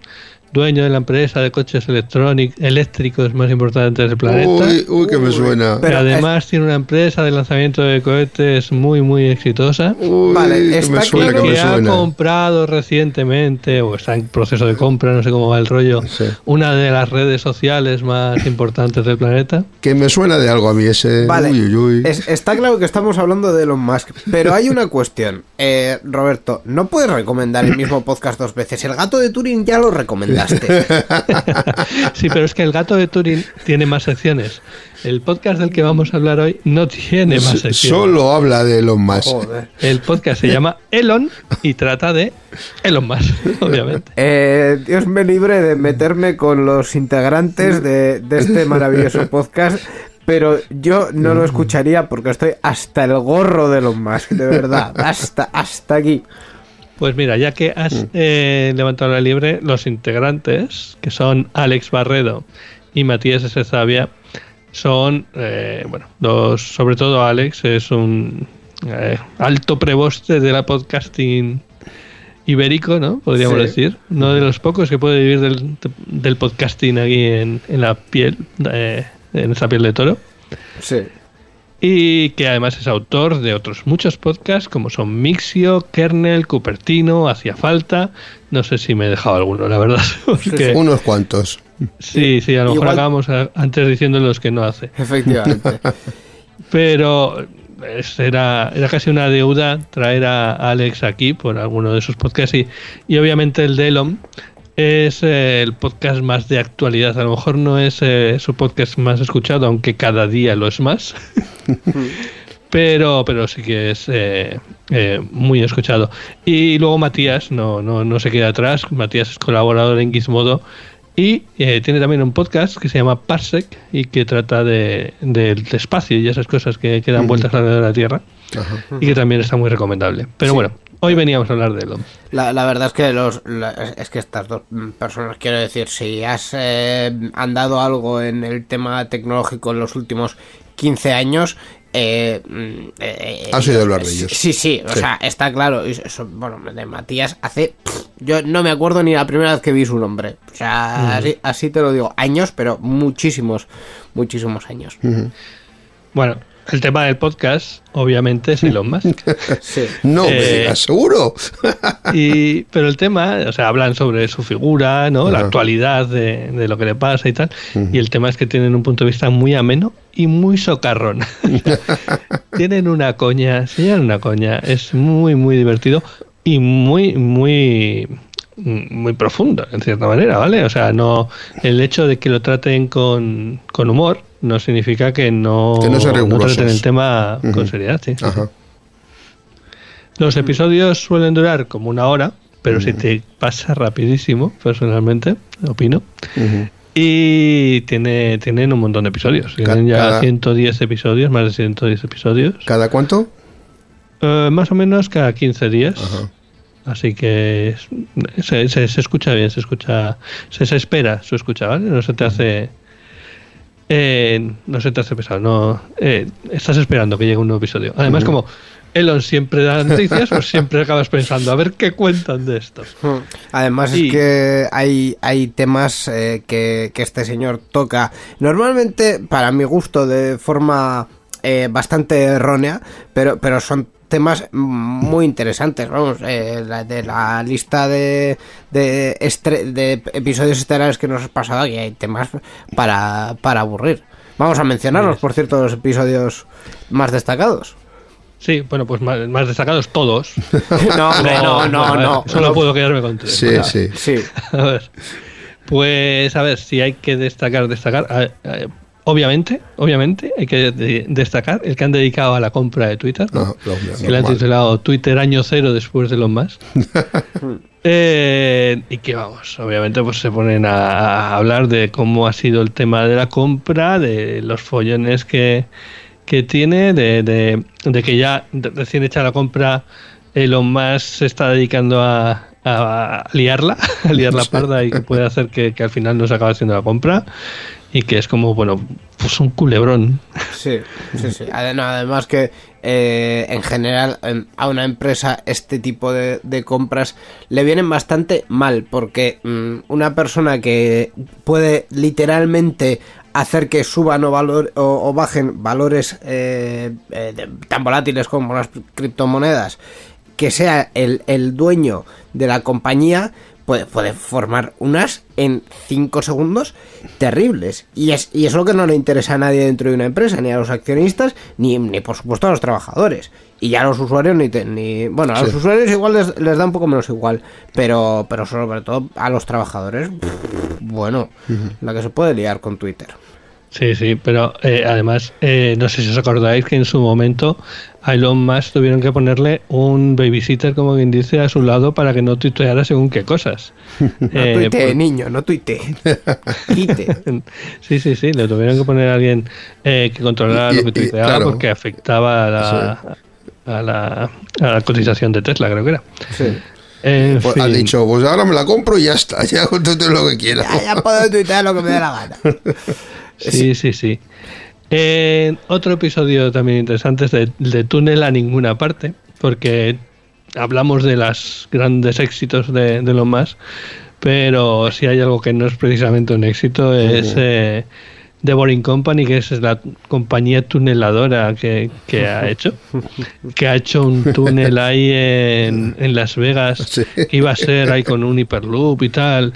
[SPEAKER 5] dueño de la empresa de coches eléctricos más importantes del planeta.
[SPEAKER 2] Uy, uy, que me suena.
[SPEAKER 5] que
[SPEAKER 1] Pero
[SPEAKER 5] además tiene una empresa de lanzamiento de cohetes muy, muy exitosa.
[SPEAKER 2] Uy,
[SPEAKER 1] Vale,
[SPEAKER 2] que
[SPEAKER 1] está
[SPEAKER 2] me suena,
[SPEAKER 1] claro
[SPEAKER 2] que me
[SPEAKER 5] que ha comprado recientemente, o está en proceso de compra, no sé cómo va el rollo,
[SPEAKER 2] Sí.
[SPEAKER 5] una de las redes sociales más importantes del planeta.
[SPEAKER 2] Que me suena de algo a mí ese.
[SPEAKER 1] Vale,
[SPEAKER 2] Uy, uy, uy.
[SPEAKER 1] Es- está claro que estamos hablando de Elon Musk, pero hay una cuestión. Eh, Roberto, no puedes recomendar el mismo podcast dos veces. El gato de Turing ya lo
[SPEAKER 5] Sí, pero es que el gato de Turing tiene más secciones. El podcast del que vamos a hablar hoy no tiene más secciones.
[SPEAKER 2] Solo habla de Elon Musk.
[SPEAKER 1] Joder.
[SPEAKER 5] El podcast se llama Elon y trata de Elon Musk, obviamente.
[SPEAKER 1] Eh, Dios me libre de meterme con los integrantes de, de este maravilloso podcast, pero yo no lo escucharía porque estoy hasta el gorro de Elon Musk, de verdad, hasta, hasta aquí.
[SPEAKER 5] Pues mira, ya que has eh, levantado la liebre, los integrantes, que son Alex Barredo y Matías S. Zavia, son, eh, bueno, dos, sobre todo Alex es un eh, alto preboste de la podcasting ibérico, ¿no? Podríamos
[SPEAKER 1] Sí.
[SPEAKER 5] decir. Uno de los pocos que puede vivir del, del podcasting aquí en, en la piel, eh, en esa piel de toro.
[SPEAKER 1] Sí.
[SPEAKER 5] Y que además es autor de otros muchos podcasts como son Mixio, Kernel, Cupertino, Hacía Falta. No sé si me he dejado alguno, la verdad. porque-
[SPEAKER 2] Unos cuantos.
[SPEAKER 5] sí, sí, a lo mejor
[SPEAKER 1] Igual-
[SPEAKER 5] acabamos antes diciendo los que no hace.
[SPEAKER 1] Efectivamente.
[SPEAKER 5] Pero era, era casi una deuda traer a Alex aquí por alguno de sus podcasts y, y obviamente el de Elon es eh, el podcast más de actualidad. A lo mejor no es eh, su podcast más escuchado, aunque cada día lo es más. pero, pero sí que es eh, eh, muy escuchado. Y luego Matías no, no, no se queda atrás. Matías es colaborador en Gizmodo y tiene también un podcast que se llama Parsec y que trata de, del espacio y esas cosas que, que dan vueltas alrededor de la Tierra y que también está muy recomendable. Pero bueno, hoy veníamos a hablar de Elon.
[SPEAKER 1] La, la verdad es que los la- es que estas dos personas, quiero decir, si has eh, andado algo en el tema tecnológico en los últimos 15 años, eh, mm, eh,
[SPEAKER 2] Has oído hablar de ellos.
[SPEAKER 1] Sí, sí, o
[SPEAKER 2] Sí.
[SPEAKER 1] sea, está claro. bueno, de Matías hace. pff, yo no me acuerdo ni la primera vez que vi su nombre. O sea, así, así te lo digo. Años, pero muchísimos, muchísimos años.
[SPEAKER 5] Bueno, el tema del podcast, obviamente, es Elon Musk.
[SPEAKER 1] Sí.
[SPEAKER 2] No, me
[SPEAKER 5] Eh,
[SPEAKER 2] digas, seguro.
[SPEAKER 5] Y, pero el tema, o sea, hablan sobre su figura, ¿no? La actualidad de, de lo que le pasa y tal. Y el tema es que tienen un punto de vista muy ameno y muy socarrón. tienen una coña, se llevan una coña. Es muy, muy divertido y muy, muy muy profundo en cierta manera, ¿vale? O sea, no el hecho de que lo traten con, con humor no significa que no,
[SPEAKER 2] Que no
[SPEAKER 5] traten el tema con seriedad, sí.
[SPEAKER 2] Ajá.
[SPEAKER 5] Los episodios suelen durar como una hora, pero si te pasa rapidísimo, personalmente, opino. Y tiene, tienen un montón de episodios. Tienen ya
[SPEAKER 2] cada-
[SPEAKER 5] 110 episodios, más de 110 episodios.
[SPEAKER 2] ¿Cada cuánto?
[SPEAKER 5] Eh, más o menos cada 15 días.
[SPEAKER 2] Ajá.
[SPEAKER 5] Así que se- se escucha bien, se escucha, se, se espera su escucha, ¿vale? No se te hace, eh, no se te hace pesado, no, eh, estás esperando que llegue un nuevo episodio. Además, como Elon siempre da noticias, pues siempre acabas pensando a ver qué cuentan de esto.
[SPEAKER 1] Además
[SPEAKER 5] Y-
[SPEAKER 1] es que hay, hay temas eh, que, que este señor toca normalmente, para mi gusto, de forma eh, bastante errónea, pero, pero son temas muy interesantes. Vamos, eh, la- de la lista de, de, estre- de episodios estelares que nos has pasado aquí hay temas para, para aburrir. Vamos a mencionarlos, por cierto, los episodios más destacados.
[SPEAKER 5] Sí, bueno, pues más, más destacados todos.
[SPEAKER 1] No, hombre, no, no, no.
[SPEAKER 5] Solo puedo quedarme con tres.
[SPEAKER 2] Sí, sí.
[SPEAKER 1] Sí.
[SPEAKER 5] A ver. Pues a ver, si hay que destacar, destacar. a- a- obviamente, obviamente, hay que de- destacar el que han dedicado a la compra de Twitter. ¿no?
[SPEAKER 2] No, no, no,
[SPEAKER 5] que le han titulado Twitter año cero después de los más. Eh, y que vamos, obviamente pues se ponen a, a hablar de cómo ha sido el tema de la compra, de los follones que, que tiene, de, de- de que ya recién hecha la compra Elon Musk se está dedicando a, a liarla, a liar la parda y que puede hacer que, que al final no se acabe haciendo la compra y que es como, bueno, pues un culebrón.
[SPEAKER 1] Sí, sí, sí. Además que eh, en general a una empresa este tipo de, compras le vienen bastante mal porque mm, una persona que puede literalmente hacer que suban o, valor, o, bajen valores eh, eh, tan volátiles como las criptomonedas, que sea el, el dueño de la compañía, puede, puede formar unas en 5 segundos terribles. Y es, y es lo que no le interesa a nadie dentro de una empresa, ni a los accionistas, ni, ni por supuesto a los trabajadores. Y ya a los usuarios ni, te- ni bueno, a los
[SPEAKER 2] Sí.
[SPEAKER 1] usuarios igual les, les da un poco menos igual, pero, pero sobre todo a los trabajadores, pff, bueno, la que se puede liar con Twitter.
[SPEAKER 5] Sí, sí, pero eh, además, eh, no sé si os acordáis que en su momento a Elon Musk tuvieron que ponerle un babysitter, como quien dice, a su lado para que no tuiteara según qué cosas.
[SPEAKER 1] No
[SPEAKER 5] Eh,
[SPEAKER 1] tuitee,
[SPEAKER 5] por-
[SPEAKER 1] niño, no tuitee.
[SPEAKER 5] Sí, sí, sí, le tuvieron que poner a alguien eh, que controlara
[SPEAKER 2] Y-
[SPEAKER 5] lo que
[SPEAKER 2] y-
[SPEAKER 5] tuiteaba
[SPEAKER 2] claro.
[SPEAKER 5] porque afectaba a la, a, la, a la cotización de Tesla, creo que era.
[SPEAKER 1] Sí.
[SPEAKER 5] En
[SPEAKER 2] Pues
[SPEAKER 5] fin.
[SPEAKER 2] ha dicho, pues ahora me la compro y ya está, ya contate lo que quiera.
[SPEAKER 1] Ya, ya puedo tuitear lo que me dé la gana.
[SPEAKER 5] Sí, sí, sí. Eh, otro episodio también interesante es de, de Túnel a ninguna parte, porque hablamos de los grandes éxitos de, de lo más, pero si hay algo que no es precisamente un éxito es eh, The Boring Company, que es la compañía tuneladora que, que ha hecho, que ha hecho un túnel ahí en, en Las Vegas,
[SPEAKER 2] Sí.
[SPEAKER 5] que iba a ser ahí con un hiperloop y tal,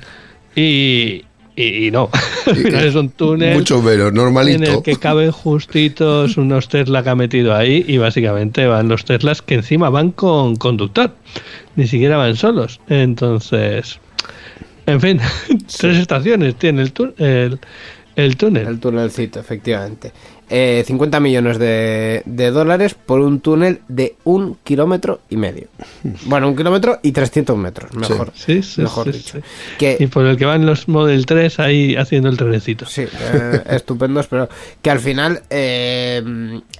[SPEAKER 5] y, y, y no. Al final es un túnel
[SPEAKER 2] Mucho menos,
[SPEAKER 5] en el que caben justitos unos Tesla que ha metido ahí y básicamente van los Teslas que encima van con conductor, ni siquiera van solos. Entonces, en fin, tres estaciones tiene el, el, el túnel.
[SPEAKER 1] El túnelcito, efectivamente. Eh, 50 millones de, de dólares por un túnel de un kilómetro y medio. Bueno, un kilómetro y 300 metros, mejor,
[SPEAKER 5] Sí, sí,
[SPEAKER 1] mejor
[SPEAKER 5] sí,
[SPEAKER 1] dicho.
[SPEAKER 5] sí.
[SPEAKER 1] Que,
[SPEAKER 5] Y por el que van los Model 3 ahí haciendo el trenecito.
[SPEAKER 1] Sí, eh, estupendos, pero que al final eh,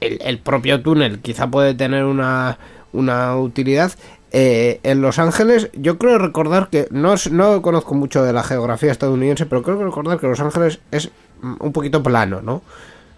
[SPEAKER 1] el, el propio túnel quizá puede tener una, una utilidad. Eh, en Los Ángeles, yo creo recordar que no, no conozco mucho de la geografía estadounidense, pero creo recordar que Los Ángeles es un poquito plano, ¿no?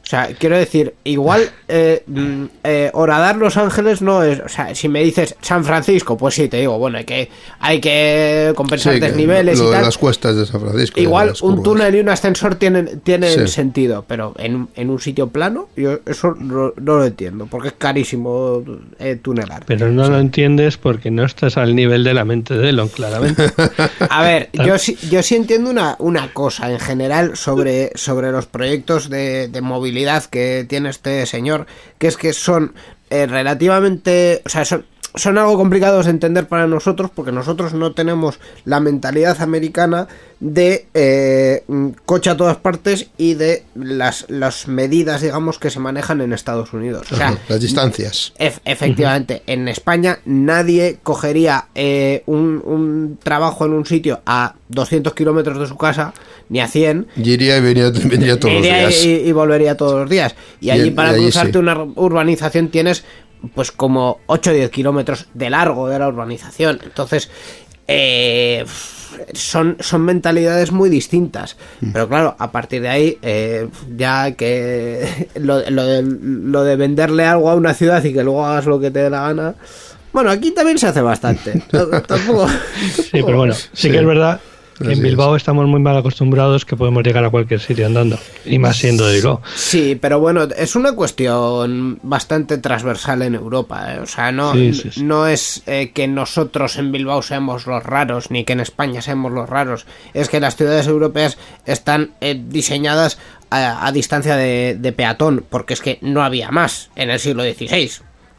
[SPEAKER 1] O sea, quiero decir, igual eh, mm, eh, Horadar Los Ángeles no es. O sea, si me dices San Francisco, pues sí, te digo, bueno, hay que, hay que compensar
[SPEAKER 2] Sí, que
[SPEAKER 1] desniveles
[SPEAKER 2] lo
[SPEAKER 1] y
[SPEAKER 2] de
[SPEAKER 1] tal.
[SPEAKER 2] las cuestas de San Francisco. de
[SPEAKER 1] Igual un
[SPEAKER 2] curvas.
[SPEAKER 1] túnel y un ascensor tienen, tienen
[SPEAKER 2] Sí.
[SPEAKER 1] sentido, pero en, en un sitio plano, yo eso no, no lo entiendo, porque es carísimo eh, tunelar.
[SPEAKER 5] Pero no lo entiendes porque no estás al nivel de la mente de Elon, claramente.
[SPEAKER 1] A ver, yo sí, yo sí entiendo una, una cosa en general sobre, sobre los proyectos de, de movilidad que tiene este señor, que es que son eh, relativamente, o sea, son, son algo complicados de entender para nosotros porque nosotros no tenemos la mentalidad americana de eh, coche a todas partes y de las, las medidas, digamos, que se manejan en Estados Unidos. O sea,
[SPEAKER 2] las distancias.
[SPEAKER 1] Ef- efectivamente, en España nadie cogería eh, un, un trabajo en un sitio a 200 kilómetros de su casa, ni a 100,
[SPEAKER 2] Y iría y venía, vendría todos
[SPEAKER 1] iría
[SPEAKER 2] los días.
[SPEAKER 1] y, y volvería todos los días. Y allí
[SPEAKER 2] Y-
[SPEAKER 1] para cruzarte
[SPEAKER 2] sí.
[SPEAKER 1] una urbanización tienes pues como 8 o 10 kilómetros de largo de la urbanización. Entonces, eh, son, son mentalidades muy distintas.
[SPEAKER 2] Mm.
[SPEAKER 1] Pero claro, a partir de ahí, eh, ya que lo, lo de, lo de venderle algo a una ciudad y que luego hagas lo que te dé la gana. Bueno, aquí también se hace bastante. Tampoco.
[SPEAKER 5] Sí, pero bueno, sí,
[SPEAKER 2] Sí.
[SPEAKER 5] que es verdad
[SPEAKER 2] Así
[SPEAKER 5] en Bilbao estamos muy mal acostumbrados que podemos llegar a cualquier sitio andando. Y más siendo de Bilbao.
[SPEAKER 1] Sí, pero bueno, es una cuestión bastante transversal en Europa. ¿eh? O sea, no,
[SPEAKER 5] Sí, sí, sí.
[SPEAKER 1] no es eh, que nosotros en Bilbao seamos los raros, ni que en España seamos los raros. Es que las ciudades europeas están eh, diseñadas a, a distancia de, de peatón, porque es que no había más en el siglo XVI.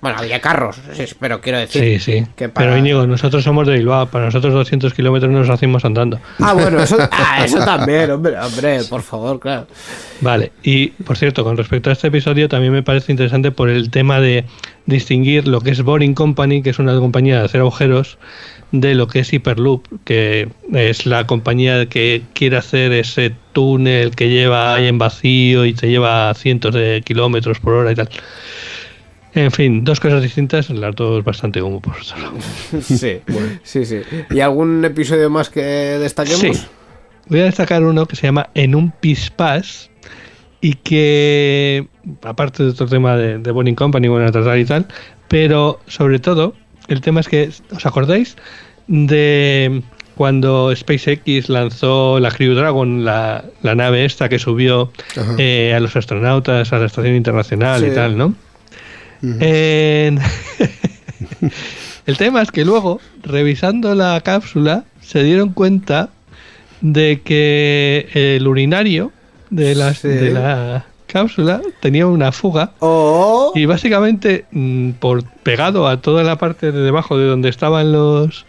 [SPEAKER 1] Bueno, había carros, pero quiero decir
[SPEAKER 5] Sí, sí.
[SPEAKER 1] que para...
[SPEAKER 5] Pero Íñigo, nosotros somos de Bilbao. Para nosotros 200 kilómetros nos hacemos andando.
[SPEAKER 1] Ah, bueno, eso, ah, eso también, hombre, hombre, por favor, claro.
[SPEAKER 5] Vale, y por cierto, con respecto a este episodio, también me parece interesante por el tema de distinguir lo que es Boring Company, que es una compañía de hacer agujeros, de lo que es Hyperloop, que es la compañía que quiere hacer ese túnel que lleva ahí en vacío y te lleva a cientos de kilómetros por hora y tal. En fin, dos cosas distintas, las dos bastante humo por otro lado.
[SPEAKER 1] Sí, sí, sí. ¿Y algún episodio más que destaquemos?
[SPEAKER 5] Sí. Voy a destacar uno que se llama En un Pispas y que, aparte de otro tema de, de Boring Company, bueno, a tratar y tal, pero sobre todo, el tema es que, ¿os acordáis de cuando SpaceX lanzó la Crew Dragon, la, la nave esta que subió eh, a los astronautas a la Estación Internacional
[SPEAKER 1] Sí.
[SPEAKER 5] y tal, ¿no? El tema es que luego, revisando la cápsula, se dieron cuenta de que el urinario de la,
[SPEAKER 1] Sí.
[SPEAKER 5] de la cápsula tenía una fuga
[SPEAKER 1] O...
[SPEAKER 5] y básicamente mm, por pegado a toda la parte de debajo de donde estaban los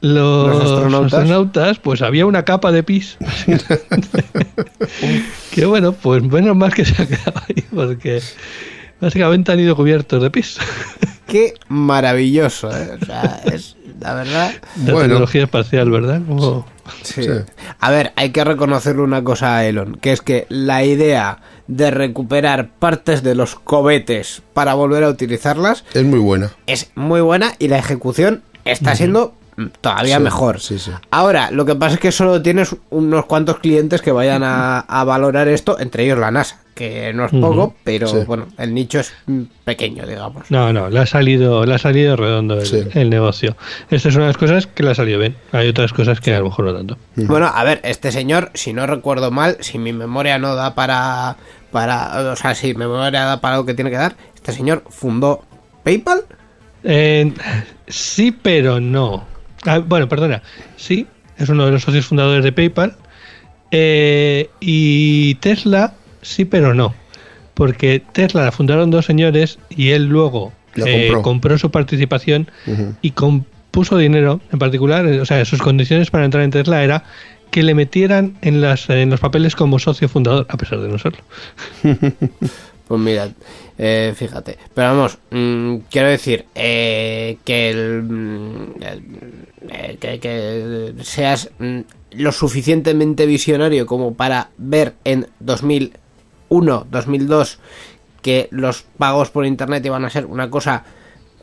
[SPEAKER 5] los,
[SPEAKER 1] Los astronautas.
[SPEAKER 5] astronautas, pues había una capa de pis que bueno pues menos mal que se ha quedado ahí porque básicamente han ido cubiertos de pis
[SPEAKER 1] Qué maravilloso, ¿eh? O sea, es la verdad.
[SPEAKER 5] la
[SPEAKER 2] Bueno.
[SPEAKER 5] tecnología espacial verdad Como-
[SPEAKER 1] Sí.
[SPEAKER 2] Sí.
[SPEAKER 1] A ver, hay que reconocerle una cosa a Elon, que es que la idea de recuperar partes de los cohetes para volver a utilizarlas
[SPEAKER 2] Es muy buena.
[SPEAKER 1] es muy buena y la ejecución está siendo todavía
[SPEAKER 2] Sí,
[SPEAKER 1] mejor.
[SPEAKER 2] sí, sí.
[SPEAKER 1] Ahora, lo que pasa es que solo tienes unos cuantos clientes que vayan a, a valorar esto, entre ellos la NASA, que no es poco, pero
[SPEAKER 2] Sí.
[SPEAKER 1] bueno, el nicho es pequeño, digamos.
[SPEAKER 5] no no le ha salido le ha salido redondo el,
[SPEAKER 2] Sí.
[SPEAKER 5] el negocio esta es una de las cosas que le ha salido bien hay otras cosas que a lo mejor no tanto
[SPEAKER 1] Bueno, a ver, este señor, si no recuerdo mal, si mi memoria no da para. para o sea, si mi memoria da para lo que tiene que dar, este señor fundó PayPal.
[SPEAKER 5] Eh, sí, pero no. Ah, bueno, perdona. Sí, es uno de los socios fundadores de PayPal. Eh, y Tesla, sí, pero no. Porque Tesla la fundaron dos señores y él luego eh,
[SPEAKER 2] compró.
[SPEAKER 5] compró su participación y compuso dinero en particular. eh, O sea, sus condiciones para entrar en Tesla era que le metieran en, las, en los papeles como socio fundador, a pesar de no serlo.
[SPEAKER 1] Pues mirad, eh, fíjate. Pero vamos, mm, quiero decir eh, que, el, mm, eh, que, que seas mm, lo suficientemente visionario como para ver en 2001, 2002 que los pagos por internet iban a ser una cosa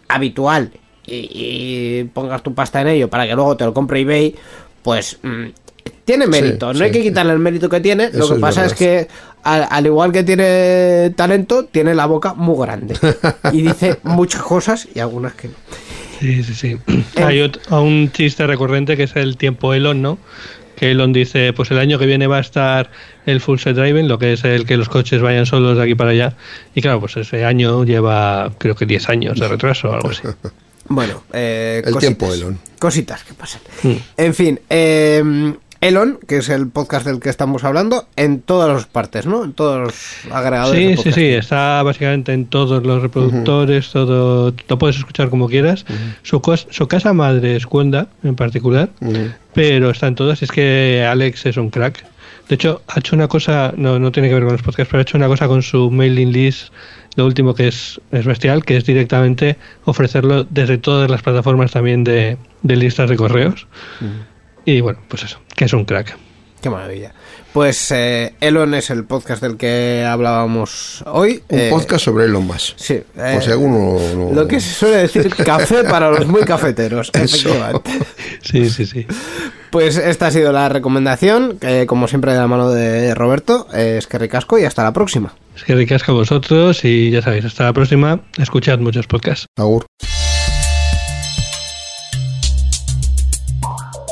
[SPEAKER 1] habitual y, y pongas tu pasta en ello para que luego te lo compre eBay, pues mm, tiene mérito. no hay que quitarle el mérito que tiene. lo que
[SPEAKER 2] es
[SPEAKER 1] pasa
[SPEAKER 2] verdad.
[SPEAKER 1] es que al, al igual que tiene talento, tiene la boca muy grande y dice muchas cosas y algunas que no.
[SPEAKER 5] Sí, sí, sí. Hay ot- un chiste recurrente que es el tiempo Elon, ¿no? Que Elon dice, pues el año que viene va a estar el full set driving, lo que es el que los coches vayan solos de aquí para allá. Y claro, pues ese año lleva creo que 10 años de retraso o algo así.
[SPEAKER 1] Bueno, eh,
[SPEAKER 2] El
[SPEAKER 1] cositas.
[SPEAKER 2] tiempo, Elon.
[SPEAKER 1] Cositas que pasan.
[SPEAKER 5] Mm.
[SPEAKER 1] En fin, eh, Elon, que es el podcast del que estamos hablando, en todas las partes, ¿no? En todos los agregadores. de
[SPEAKER 5] Sí, sí,
[SPEAKER 1] podcast.
[SPEAKER 5] sí, está básicamente en todos los reproductores, todo, lo puedes escuchar como quieras. su, cos- su casa madre es Cuenda, en particular, pero está en todas. Es que Alex es un crack. De hecho, ha hecho una cosa, no, no tiene que ver con los podcasts, pero ha hecho una cosa con su mailing list, lo último que es, es bestial, que es directamente ofrecerlo desde todas las plataformas también de, de listas de correos. Y bueno, pues eso, que es un crack.
[SPEAKER 1] Qué maravilla. Pues eh, Elon es el podcast del que hablábamos hoy.
[SPEAKER 2] Un
[SPEAKER 1] Eh,
[SPEAKER 2] podcast sobre Elon Musk.
[SPEAKER 1] Sí. eh,
[SPEAKER 2] Por si alguno no-
[SPEAKER 1] Lo que se suele decir café para los muy cafeteros. Efectivamente.
[SPEAKER 5] Sí, sí, sí.
[SPEAKER 1] Pues esta ha sido la recomendación, que como siempre de la mano de Roberto, eh, es que ricasco y hasta la próxima.
[SPEAKER 5] Es que ricasca a vosotros y ya sabéis, hasta la próxima. Escuchad muchos podcasts.
[SPEAKER 2] Agur.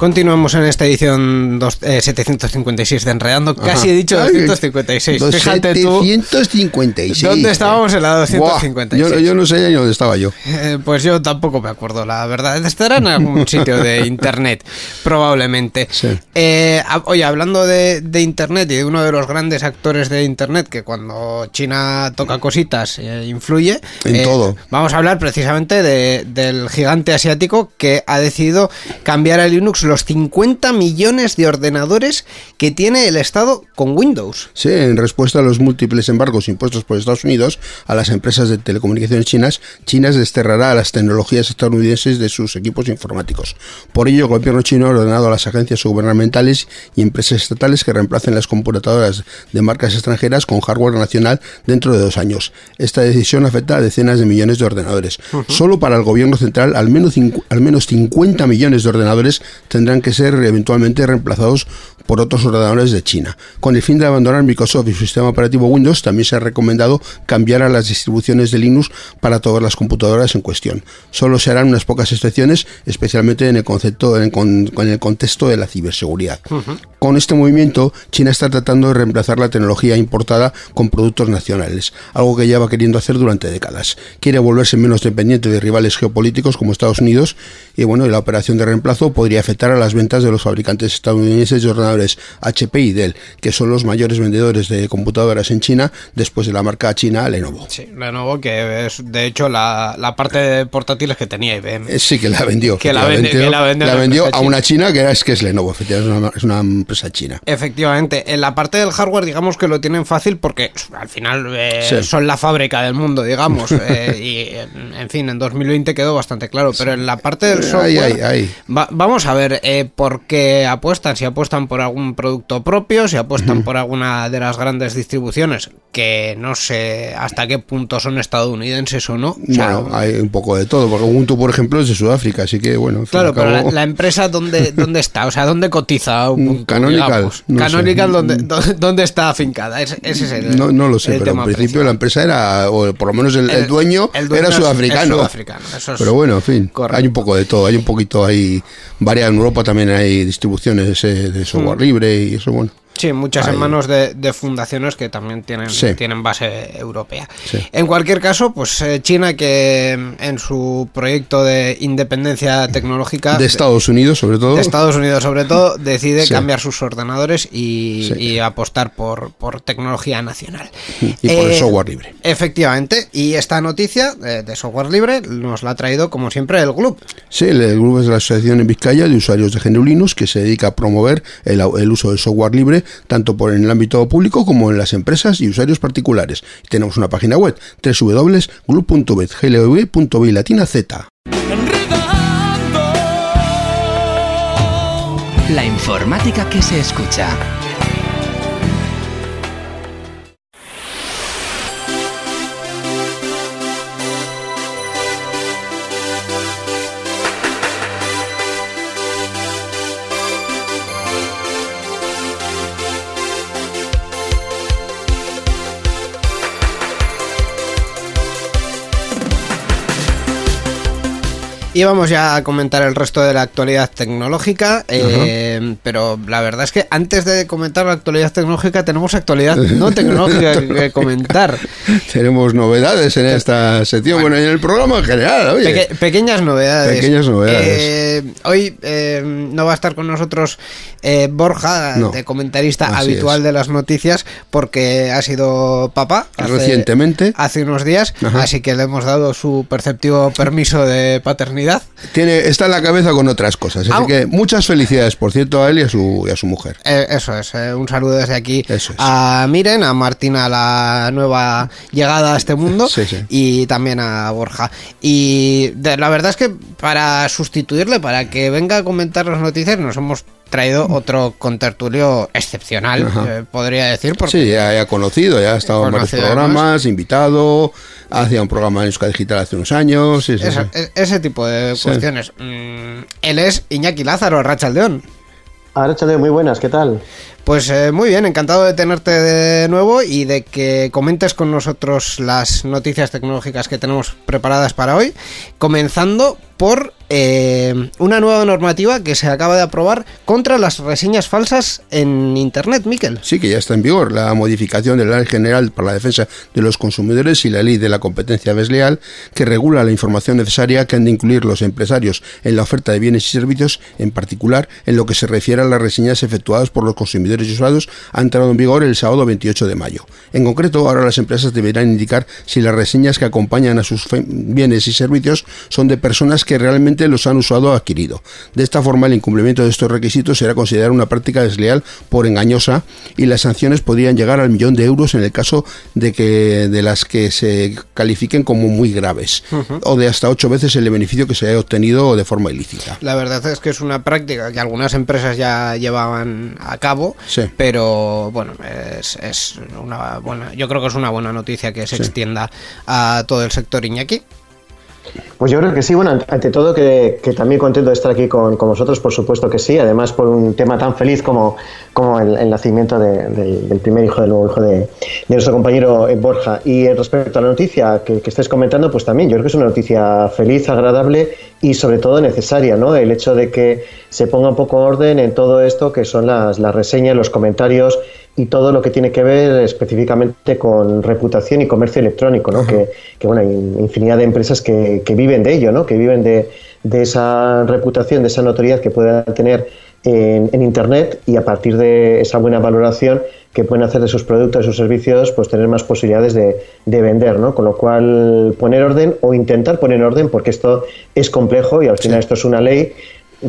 [SPEAKER 1] Continuamos en esta edición dos- eh, 756 de Enredando. Casi he dicho
[SPEAKER 2] Ay,
[SPEAKER 1] 256. Fíjate tú.
[SPEAKER 2] 256.
[SPEAKER 1] ¿Dónde estábamos en la
[SPEAKER 2] Buah,
[SPEAKER 1] 256?
[SPEAKER 2] yo, yo no sé ni dónde estaba yo.
[SPEAKER 1] Eh, pues yo tampoco me acuerdo, la verdad. Estará en algún sitio de internet, probablemente.
[SPEAKER 2] Sí.
[SPEAKER 1] Eh, oye, hablando de, de internet y de uno de los grandes actores de internet que cuando China toca cositas eh, influye.
[SPEAKER 2] En
[SPEAKER 1] eh,
[SPEAKER 2] todo.
[SPEAKER 1] Vamos a hablar precisamente de- del gigante asiático que ha decidido cambiar a Linux los 50 millones de ordenadores que tiene el Estado con Windows.
[SPEAKER 2] Sí, en respuesta a los múltiples embargos impuestos por Estados Unidos a las empresas de telecomunicaciones chinas, China desterrará a las tecnologías estadounidenses de sus equipos informáticos. Por ello, el gobierno chino ha ordenado a las agencias gubernamentales y empresas estatales que reemplacen las computadoras de marcas extranjeras con hardware nacional dentro de dos años. Esta decisión afecta a decenas de millones de ordenadores. Solo para el gobierno central, al menos, al menos 50 millones de ordenadores tendrán que ser eventualmente reemplazados por otros ordenadores de China. Con el fin de abandonar Microsoft y su sistema operativo Windows, también se ha recomendado cambiar a las distribuciones de Linux para todas las computadoras en cuestión. Solo se harán unas pocas excepciones, especialmente en el concepto, en, con, con el contexto de la ciberseguridad. Con este movimiento, China está tratando de reemplazar la tecnología importada con productos nacionales, algo que lleva queriendo hacer durante décadas. Quiere volverse menos dependiente de rivales geopolíticos como Estados Unidos y bueno, y la operación de reemplazo podría afectar a las ventas de los fabricantes estadounidenses de ordenadores HP y Dell, que son los mayores vendedores de computadoras en China después de la marca china Lenovo.
[SPEAKER 1] Sí, Lenovo, que es de hecho la, la parte de portátiles que tenía IBM.
[SPEAKER 2] Eh, Sí, que la vendió.
[SPEAKER 1] Que la
[SPEAKER 2] efectivamente,
[SPEAKER 1] que la vende
[SPEAKER 2] la vendió a una china que era, es que es Lenovo, efectivamente, es una, es una empresa china.
[SPEAKER 1] Efectivamente, en la parte del hardware digamos que lo tienen fácil porque al final eh,
[SPEAKER 2] Sí.
[SPEAKER 1] son la fábrica del mundo, digamos. eh, y en, fin, en 2020 quedó bastante claro, pero en la parte del software... va- vamos a ver eh, por qué apuestan, si apuestan por algún producto propio, si apuestan por alguna de las grandes distribuciones, que no sé hasta qué punto son estadounidenses o no. O sea,
[SPEAKER 2] Bueno, hay un poco de todo, porque Ubuntu, por ejemplo, es de Sudáfrica, así que bueno.
[SPEAKER 1] Claro, pero la, empresa dónde, dónde está, o sea, dónde cotiza Ubuntu,
[SPEAKER 2] Canonical,
[SPEAKER 1] digamos?
[SPEAKER 2] no.
[SPEAKER 1] Canonical, ¿dónde, dónde, dónde está afincada? Ese, ese es el
[SPEAKER 2] No, no lo sé, pero en principio la empresa era, o por lo menos el, el
[SPEAKER 1] El-
[SPEAKER 2] dueño, era sudafricano.
[SPEAKER 1] sudafricano, eso es
[SPEAKER 2] pero bueno, en fin,
[SPEAKER 1] correcto.
[SPEAKER 2] hay un poco de todo, hay un poquito ahí, varias en Europa también hay distribuciones eh, de software
[SPEAKER 1] Mm.
[SPEAKER 2] libre y eso, bueno.
[SPEAKER 1] Sí, muchas
[SPEAKER 2] Ahí.
[SPEAKER 1] en manos de, de fundaciones que también tienen,
[SPEAKER 2] Sí.
[SPEAKER 1] tienen base europea.
[SPEAKER 2] Sí.
[SPEAKER 1] En cualquier caso, pues eh, China que en su proyecto de independencia tecnológica
[SPEAKER 2] De Estados Unidos, sobre todo.
[SPEAKER 1] de Estados Unidos sobre todo, decide
[SPEAKER 2] Sí.
[SPEAKER 1] cambiar sus ordenadores y, apostar por, por tecnología nacional.
[SPEAKER 2] Y por el
[SPEAKER 1] Eh,
[SPEAKER 2] software libre.
[SPEAKER 1] Efectivamente, y esta noticia eh, de software libre nos la ha traído como siempre el Gloop.
[SPEAKER 2] Sí, el, el grupo es la Asociación en Vizcaya de Usuarios de Linux que se dedica a promover el, el uso del software libre tanto por en el ámbito público como en las empresas y usuarios particulares. Tenemos una página web z.
[SPEAKER 4] La informática que se escucha.
[SPEAKER 1] Y vamos ya a comentar el resto de la actualidad tecnológica, eh, pero la verdad es que antes de comentar la actualidad tecnológica tenemos actualidad no tecnológica que, comentar.
[SPEAKER 2] Tenemos novedades en esta sección, bueno, en el programa en general, oye.
[SPEAKER 1] Peque- pequeñas novedades.
[SPEAKER 2] Pequeñas novedades.
[SPEAKER 1] Eh, hoy eh, no va a estar con nosotros eh, Borja,
[SPEAKER 2] No.
[SPEAKER 1] de comentarista
[SPEAKER 2] Así
[SPEAKER 1] habitual
[SPEAKER 2] es.
[SPEAKER 1] de las noticias, porque ha sido papá hace-
[SPEAKER 2] Recientemente.
[SPEAKER 1] hace unos días, así que le hemos dado su perceptivo permiso de paternidad.
[SPEAKER 2] Tiene, está en la cabeza con otras cosas, así que muchas felicidades, por cierto, a él y a su, y a su mujer.
[SPEAKER 1] Eh, eso es, eh, un saludo desde aquí
[SPEAKER 2] Eso es.
[SPEAKER 1] a Miren, a Martina, la nueva llegada a este mundo,
[SPEAKER 2] Sí, sí.
[SPEAKER 1] y también a Borja. Y de- la verdad es que para sustituirle, para que venga a comentar las noticias, nos hemos traído otro contertulio excepcional, eh, podría decir, porque
[SPEAKER 2] Sí, ya, ya conocido, ya ha estado en varios programas, invitado, hacía un programa en Euskadi Digital hace unos años. sí, sí,
[SPEAKER 1] esa-
[SPEAKER 2] sí.
[SPEAKER 1] e- ese tipo de
[SPEAKER 2] Sí.
[SPEAKER 1] cuestiones. Mm, él es Iñaki Lázaro, Rachaldeón.
[SPEAKER 6] Arrachade, muy buenas, ¿qué tal?
[SPEAKER 1] Pues eh, muy bien, encantado de tenerte de nuevo y de que comentes con nosotros las noticias tecnológicas que tenemos preparadas para hoy, comenzando por eh, una nueva normativa que se acaba de aprobar contra las reseñas falsas en Internet, Miquel.
[SPEAKER 2] Sí, que ya está en vigor la modificación de la Ley General para la Defensa de los Consumidores y la Ley de la Competencia Desleal, que regula la información necesaria que han de incluir los empresarios en la oferta de bienes y servicios, en particular en lo que se refiere a las reseñas efectuadas por los consumidores y usuarios, ha entrado en vigor el sábado 28 de mayo. En concreto, ahora las empresas deberán indicar si las reseñas que acompañan a sus bienes y servicios son de personas que realmente los han usado o adquirido. De esta forma, el incumplimiento de estos requisitos será considerado una práctica desleal por engañosa y las sanciones podrían llegar al millón de euros en el caso de que de las que se califiquen como muy graves o de hasta ocho veces el beneficio que se haya obtenido de forma ilícita.
[SPEAKER 1] La verdad es que es una práctica que algunas empresas ya llevaban a cabo,
[SPEAKER 2] Sí.
[SPEAKER 1] pero bueno, es, es una buena, yo creo que es una buena noticia que se extienda a todo el sector Iñaki.
[SPEAKER 6] Pues yo creo que sí, bueno, ante- todo que, también contento de estar aquí con, con vosotros, por supuesto que sí, además por un tema tan feliz como, como el, nacimiento de- del, del primer hijo, del nuevo hijo de, de nuestro compañero eh, Borja. Y eh, respecto a la noticia que, que estáis comentando, pues también yo creo que es una noticia feliz, agradable y sobre todo necesaria, ¿no? El hecho de que se ponga un poco orden en todo esto que son las, las reseñas, los comentarios y todo lo que tiene que ver específicamente con reputación y comercio electrónico, ¿no? que, que, bueno, hay infinidad de empresas que, que viven de ello, ¿no? Que viven de, de esa reputación, de esa notoriedad que puedan tener en, en Internet y a partir de esa buena valoración que pueden hacer de sus productos y sus servicios, pues tener más posibilidades de, de, vender, ¿no? Con lo cual, poner orden o intentar poner orden, porque esto es complejo y al final esto es una ley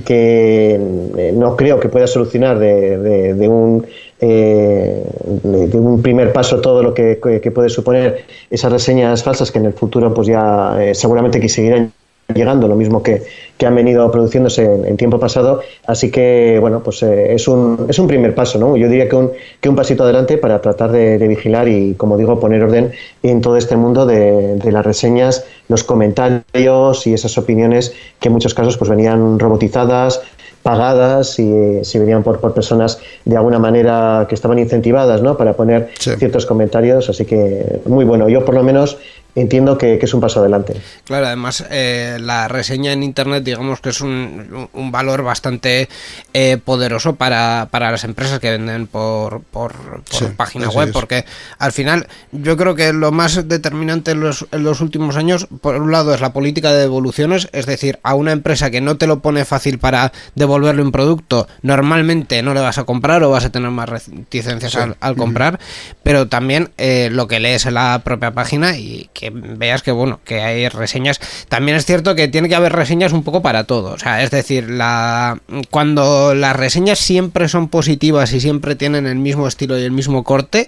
[SPEAKER 6] que eh, no creo que pueda solucionar de, de, de un eh, de, un primer paso todo lo que, puede suponer esas reseñas falsas que en el futuro pues ya eh, seguramente que seguirán llegando, lo mismo que, que han venido produciéndose en, en, tiempo pasado. Así que, bueno, pues eh, es, un, es un primer paso, ¿no? Yo diría que un, que un pasito adelante para tratar de, de vigilar y, como digo, poner orden en todo este mundo de, de, las reseñas, los comentarios y esas opiniones que en muchos casos pues venían robotizadas, pagadas y si venían por, por personas de alguna manera que estaban incentivadas ¿no? para poner sí. ciertos comentarios. Así que muy bueno. Yo por lo menos entiendo que, que, es un paso adelante.
[SPEAKER 1] Claro, además eh, la reseña en Internet digamos que es un, un valor bastante eh, poderoso para, para, las empresas que venden por, por, por sí, página web, es. porque al final yo creo que lo más determinante en los, en los últimos años, por un lado, es la política de devoluciones, es decir, a una empresa que no te lo pone fácil para devolverle un producto, normalmente no le vas a comprar o vas a tener más reticencias sí. al, al, comprar, pero también eh, lo que lees en la propia página y que veas que bueno, que hay reseñas. También es cierto que tiene que haber reseñas un poco para todo. O sea, es decir, la cuando las reseñas siempre son positivas y siempre tienen el mismo estilo y el mismo corte,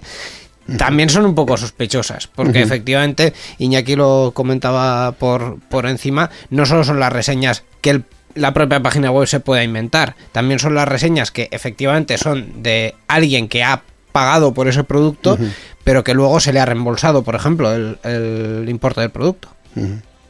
[SPEAKER 1] también son un poco sospechosas, porque uh -huh. efectivamente, Iñaki lo comentaba por, por encima, no solo son las reseñas que el, la propia página web se pueda inventar, también son las reseñas que efectivamente son de alguien que ha pagado por ese producto, uh -huh. Pero que luego se le ha reembolsado, por ejemplo, el, importe del producto.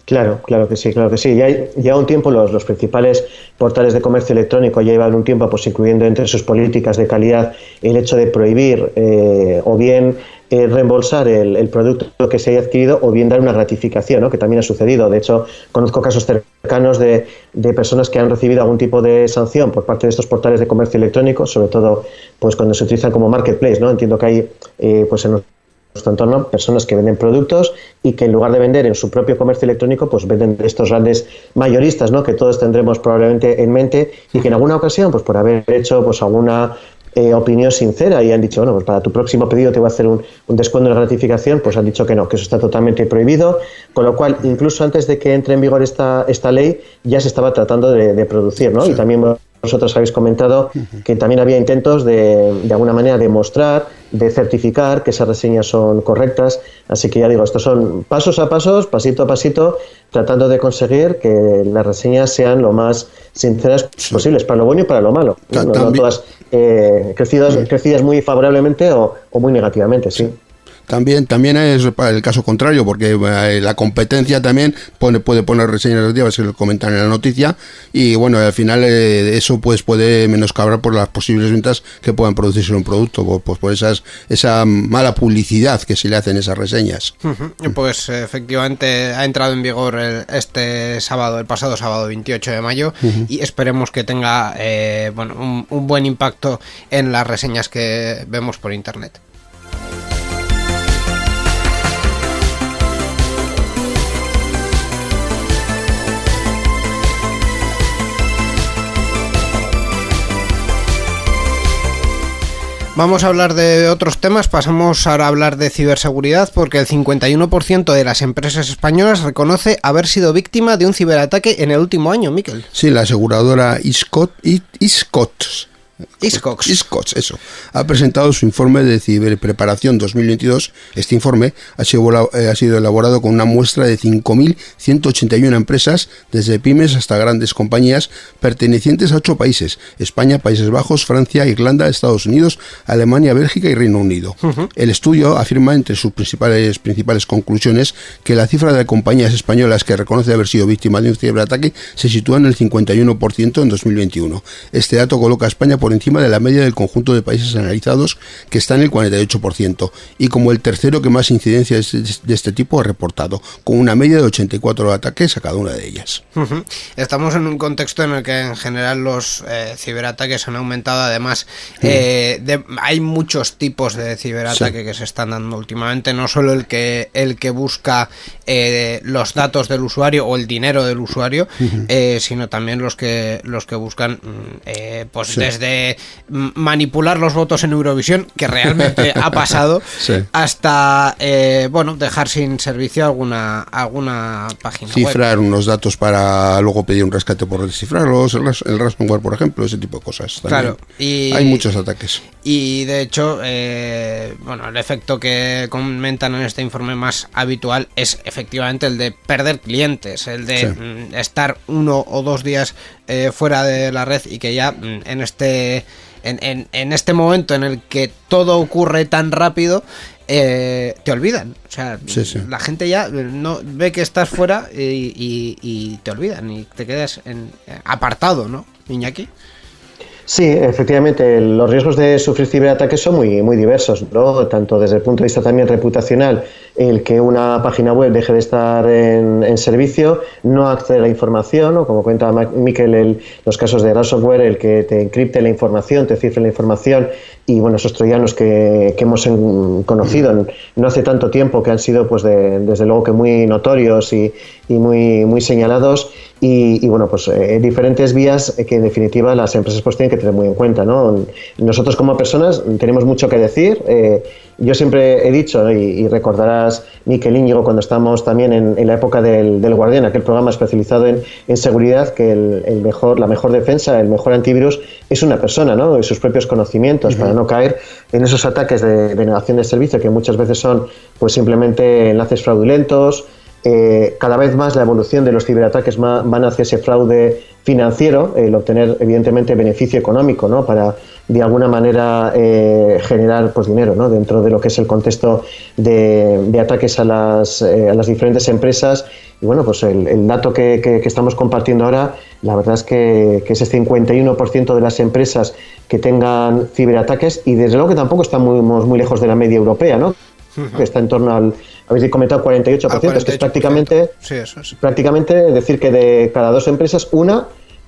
[SPEAKER 6] Claro, claro que sí, claro que sí. Ya, ya un tiempo los, los, principales portales de comercio electrónico ya llevan un tiempo pues incluyendo entre sus políticas de calidad el hecho de prohibir eh, o bien eh, reembolsar el, producto que se haya adquirido o bien dar una gratificación, ¿no? que también ha sucedido. De hecho, conozco casos cercanos de, de, personas que han recibido algún tipo de sanción por parte de estos portales de comercio electrónico, sobre todo pues cuando se utilizan como marketplace. ¿no? Entiendo que hay eh, pues en nuestro entorno personas que venden productos y que en lugar de vender en su propio comercio electrónico, pues venden de estos grandes mayoristas, ¿no? Que todos tendremos probablemente en mente y que en alguna ocasión, pues por haber hecho pues alguna eh, opinión sincera y han dicho, bueno, pues para tu próximo pedido te voy a hacer un, un, descuento de gratificación, pues han dicho que no, que eso está totalmente prohibido, con lo cual, incluso antes de que entre en vigor esta, esta ley, ya se estaba tratando de, de producir, ¿no? Sí. Y también vosotros habéis comentado que también había intentos de, de alguna manera, demostrar, de certificar que esas reseñas son correctas, así que ya digo, estos son pasos a pasos, pasito a pasito, tratando de conseguir que las reseñas sean lo más sinceras sí. posibles, para lo bueno y para lo malo. No, no todas eh, crecidas, crecidas muy favorablemente o, o muy negativamente, sí. sí.
[SPEAKER 2] También, también es el caso contrario, porque eh, la competencia también pone, puede poner reseñas negativas, se lo comentan en la noticia, y bueno, al final eh, eso pues puede menoscabar por las posibles ventas que puedan producirse en un producto, pues, pues por esas, esa mala publicidad que se le hacen esas reseñas.
[SPEAKER 1] Uh -huh. Pues efectivamente ha entrado en vigor el, este sábado, el pasado sábado 28 de mayo, uh -huh. y esperemos que tenga eh, bueno, un, un buen impacto en las reseñas que vemos por internet. Vamos a hablar de otros temas, pasamos ahora a hablar de ciberseguridad porque el 51% de las empresas españolas reconoce haber sido víctima de un ciberataque en el último año, Miquel.
[SPEAKER 2] Sí, la aseguradora Iscot,
[SPEAKER 1] Iscox.
[SPEAKER 2] Iscox, eso. Ha presentado su informe de ciberpreparación 2022. Este informe ha sido, eh, ha sido elaborado con una muestra de 5.181 empresas, desde pymes hasta grandes compañías, pertenecientes a ocho países: España, Países Bajos, Francia, Irlanda, Estados Unidos, Alemania, Bélgica y Reino Unido. Uh -huh. El estudio afirma entre sus principales, principales conclusiones que la cifra de compañías españolas que reconoce haber sido víctima de un ciberataque se sitúa en el 51% en 2021. Este dato coloca a España por encima de la media del conjunto de países analizados, que está en el 48%, y como el tercero que más incidencias de este tipo ha reportado, con una media de 84 ataques a cada una de ellas.
[SPEAKER 1] Estamos en un contexto en el que en general los eh, ciberataques han aumentado, además eh, de- hay muchos tipos de ciberataque que se están dando últimamente, no solo el que, el que busca eh, los datos del usuario o el dinero del usuario, eh, sino también los que, los que buscan mm, eh, pues
[SPEAKER 2] Sí.
[SPEAKER 1] desde mm, manipular los votos en Eurovisión, que realmente ha pasado,
[SPEAKER 2] Sí.
[SPEAKER 1] hasta eh, bueno dejar sin servicio alguna, alguna página web.
[SPEAKER 2] Cifrar unos datos para luego pedir un rescate por descifrarlos, el, el ransomware, por ejemplo, ese tipo de cosas. también.
[SPEAKER 1] Claro, y-
[SPEAKER 2] Hay muchos ataques.
[SPEAKER 1] Y de hecho, eh, bueno, el efecto que comentan en este informe más habitual es efectivamente el de perder clientes, el de
[SPEAKER 2] Sí.
[SPEAKER 1] mm, estar uno o dos días eh, fuera de la red y que ya mm, en este en, en- en este momento en el que todo ocurre tan rápido eh, te olvidan. O sea,
[SPEAKER 2] Sí, sí.
[SPEAKER 1] la gente ya no ve que estás fuera y, y- y te olvidan y te quedas en, apartado, ¿no, Iñaki?
[SPEAKER 6] Sí, efectivamente, los riesgos de sufrir ciberataques son muy, muy diversos, ¿no? Tanto desde el punto de vista también reputacional, el que una página web deje de estar en, servicio, no accede a la información, ¿no? Como cuenta Miquel, el- los casos de ransomware, el que te encripte la información, te cifre la información y, bueno, esos troyanos que, hemos conocido no hace tanto tiempo, que han sido, pues, de- desde luego que muy notorios y, muy, muy señalados y, y, bueno, pues eh, diferentes vías que en definitiva las empresas pues tienen que tener muy en cuenta, ¿no? Nosotros como personas tenemos mucho que decir. eh, yo siempre he dicho, y, y recordarás, Miquel Íñigo, cuando estábamos también en, en la época del, del Guardián, aquel programa especializado en, en seguridad, que el, el mejor, la mejor defensa, el mejor antivirus es una persona, ¿no? Y sus propios conocimientos para no caer en esos ataques de, de negación de servicio que muchas veces son pues simplemente enlaces fraudulentos, eh, cada vez más la evolución de los ciberataques van hacia ese fraude financiero, el obtener evidentemente beneficio económico, ¿no? Para de alguna manera eh, generar pues dinero, ¿no? Dentro de lo que es el contexto de, de ataques a las, eh, a las diferentes empresas. Y bueno, pues el, el dato que, que- que estamos compartiendo ahora, la verdad es que, que ese 51% de las empresas que tengan ciberataques, y desde luego que tampoco estamos muy lejos de la media europea, ¿no? Que está en torno al, habéis comentado 48%,
[SPEAKER 1] Al
[SPEAKER 6] es que es
[SPEAKER 1] 48%.
[SPEAKER 6] prácticamente
[SPEAKER 1] Sí, eso es.
[SPEAKER 6] prácticamente decir que de cada dos empresas, una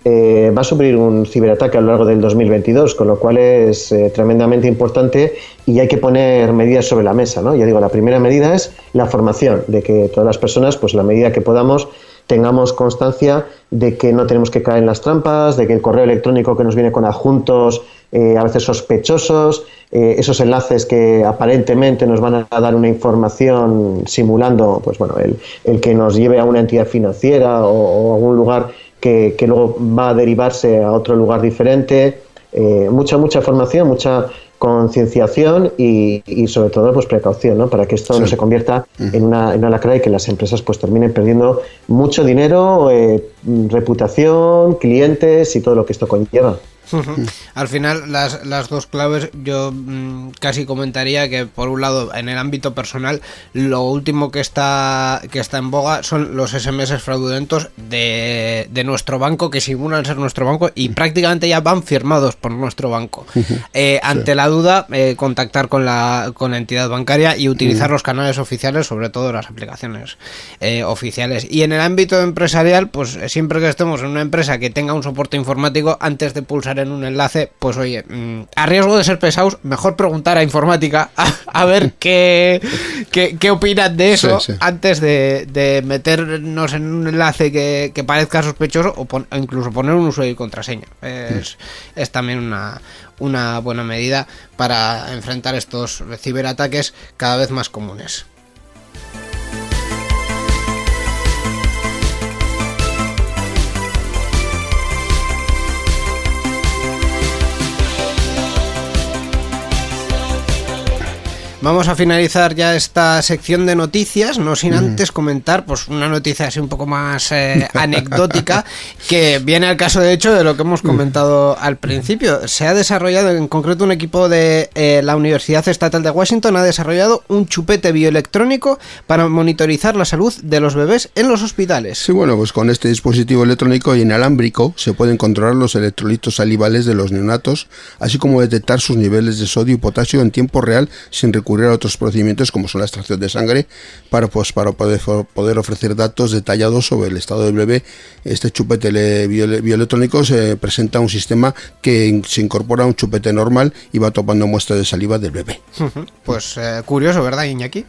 [SPEAKER 6] eh, va a sufrir un ciberataque a lo largo del 2022, con lo cual es eh, tremendamente importante y hay que poner medidas sobre la mesa. Ya digo, la primera medida es la formación, de que todas las personas, pues la medida que podamos, tengamos constancia de que no tenemos que caer en las trampas, de que el correo electrónico que nos viene con adjuntos eh, a veces sospechosos, esos enlaces que aparentemente nos van a dar una información simulando, pues bueno, el, el que nos lleve a una entidad financiera o, o a algún lugar que, que luego va a derivarse a otro lugar diferente. Eh, mucha, mucha formación, mucha concienciación y, y sobre todo pues precaución, ¿no? Para que esto no se convierta en una, en una lacra y que las empresas pues terminen perdiendo mucho dinero, eh, reputación, clientes y todo lo que esto conlleva.
[SPEAKER 1] Al final, las, las dos claves, yo mm, casi comentaría que, por un lado, en el ámbito personal, lo último que está, que está en boga son los SMS fraudulentos de, de nuestro banco, que simulan ser nuestro banco y prácticamente ya van firmados por nuestro banco. Eh, ante la duda, eh, contactar con la, con la entidad bancaria y utilizar los canales oficiales, sobre todo las aplicaciones eh, oficiales. Y en el ámbito empresarial, pues siempre que estemos en una empresa que tenga un soporte informático, antes de pulsar en un enlace, pues oye, mm, a riesgo de ser pesados, mejor preguntar a informática a, a ver qué, qué, qué opinan de eso
[SPEAKER 2] Sí, sí.
[SPEAKER 1] antes de, de meternos en un enlace que, que parezca sospechoso o, pon- o incluso poner un usuario y contraseña. Es, es también una, una buena medida para enfrentar estos ciberataques cada vez más comunes. Vamos a finalizar ya esta sección de noticias, no sin antes comentar pues una noticia así un poco más eh, anecdótica que viene al caso de hecho de lo que hemos comentado al principio. Se ha desarrollado en concreto un equipo de eh, la Universidad Estatal de Washington ha desarrollado un chupete bioelectrónico para monitorizar la salud de los bebés en los hospitales.
[SPEAKER 2] Sí, bueno, pues con este dispositivo electrónico y inalámbrico se pueden controlar los electrolitos salivales de los neonatos, así como detectar sus niveles de sodio y potasio en tiempo real sin recurrir a otros procedimientos como son la extracción de sangre para, pues, para poder, poder ofrecer datos detallados sobre el estado del bebé. Este chupete le- bio- bioelectrónico se presenta un sistema que se incorpora a un chupete normal y va tomando muestras de saliva del bebé.
[SPEAKER 1] Pues eh, curioso, ¿verdad, Iñaki?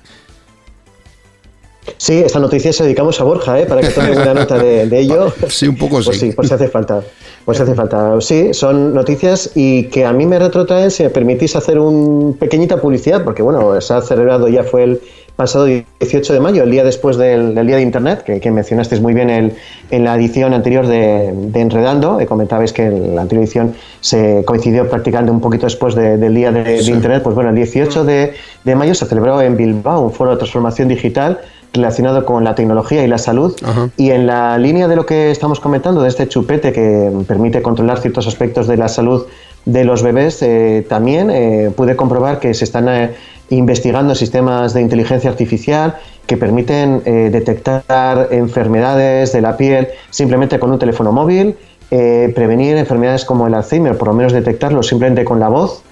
[SPEAKER 6] Sí, esta noticia se dedicamos a Borja, ¿eh? para que tome buena nota de, de ello.
[SPEAKER 2] Sí, un poco
[SPEAKER 6] Pues
[SPEAKER 2] sí.
[SPEAKER 6] sí, pues hace falta. Pues hace falta. Sí, son noticias y que a mí me retrotraen, si me permitís hacer un pequeñita publicidad, porque bueno, se ha celebrado, ya fue el pasado 18 de mayo, el día después del, del Día de Internet, que, que mencionasteis muy bien el- en la edición anterior de, de Enredando, eh, comentabais que la anterior edición se coincidió prácticamente un poquito después de- del Día de, de Internet, pues bueno, el 18 de, de mayo se celebró en Bilbao un foro de transformación digital relacionado con la tecnología y la salud.
[SPEAKER 2] Ajá.
[SPEAKER 6] Y en la línea de lo que estamos comentando, de este chupete que permite controlar ciertos aspectos de la salud de los bebés, eh, también eh, pude comprobar que se están eh, investigando sistemas de inteligencia artificial que permiten detectar enfermedades de la piel simplemente con un teléfono móvil, prevenir enfermedades como el Alzheimer, por lo menos detectarlo simplemente con la voz,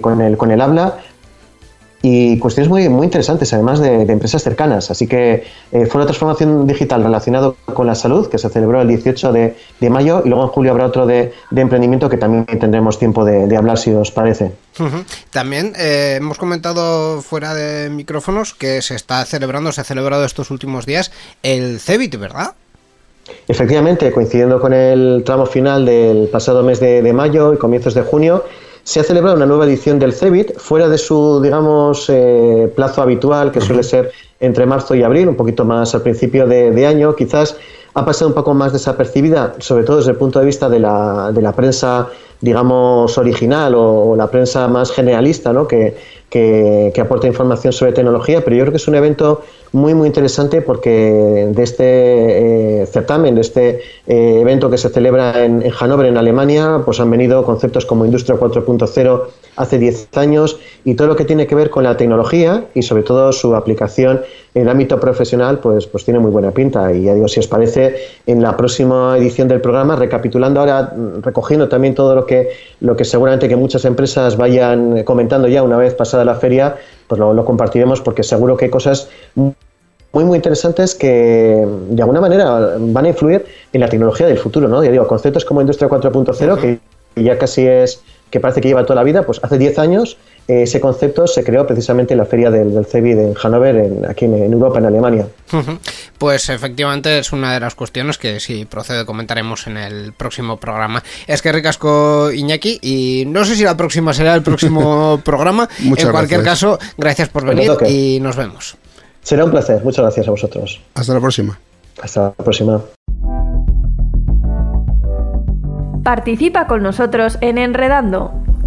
[SPEAKER 6] con, el, con el habla, y cuestiones muy, muy interesantes, además de, de empresas cercanas. Así que eh, fue una transformación digital relacionado con la salud, que se celebró el 18 de, de mayo, y luego en julio habrá otro de, de emprendimiento que también tendremos tiempo de, hablar, si os parece.
[SPEAKER 1] También eh, hemos comentado fuera de micrófonos que se está celebrando, se ha celebrado estos últimos días el CEBIT, ¿verdad?
[SPEAKER 6] Efectivamente, coincidiendo con el tramo final del pasado mes de, de mayo y comienzos de junio, se ha celebrado una nueva edición del CEBIT, fuera de su, digamos, eh, plazo habitual, que suele ser entre marzo y abril, un poquito más al principio de, de año, quizás ha pasado un poco más desapercibida, sobre todo desde el punto de vista de la, de la prensa, digamos, original o, o la prensa más generalista, ¿no? que, que, que aporta información sobre tecnología, pero yo creo que es un evento muy, muy interesante porque de este eh, certamen, de este eh, evento que se celebra en, en Hannover, en Alemania, pues han venido conceptos como Industria 4.0 hace 10 años y todo lo que tiene que ver con la tecnología y sobre todo su aplicación en el ámbito profesional, pues, pues tiene muy buena pinta. Y ya digo, si os parece, en la próxima edición del programa, recapitulando ahora, recogiendo también todo lo que, lo que seguramente que muchas empresas vayan comentando ya una vez pasada la feria, pues lo, lo compartiremos porque seguro que hay cosas muy, muy interesantes que de alguna manera van a influir en la tecnología del futuro, ¿no? Ya digo, conceptos como Industria 4.0, que ya casi es, que parece que lleva toda la vida, pues hace 10 años ese concepto se creó precisamente en la feria del, del CEBI de Hannover, en- aquí en, en Europa, en Alemania.
[SPEAKER 1] Pues efectivamente es una de las cuestiones que si procede comentaremos en el próximo programa. Es que ricasco Iñaki y no sé si la próxima será el próximo programa.
[SPEAKER 2] Muchas
[SPEAKER 1] en cualquier
[SPEAKER 2] gracias.
[SPEAKER 1] caso, gracias por venir y nos vemos.
[SPEAKER 6] Será un placer. Muchas gracias a vosotros.
[SPEAKER 2] Hasta la próxima.
[SPEAKER 6] Hasta la próxima.
[SPEAKER 7] Participa con nosotros en Enredando.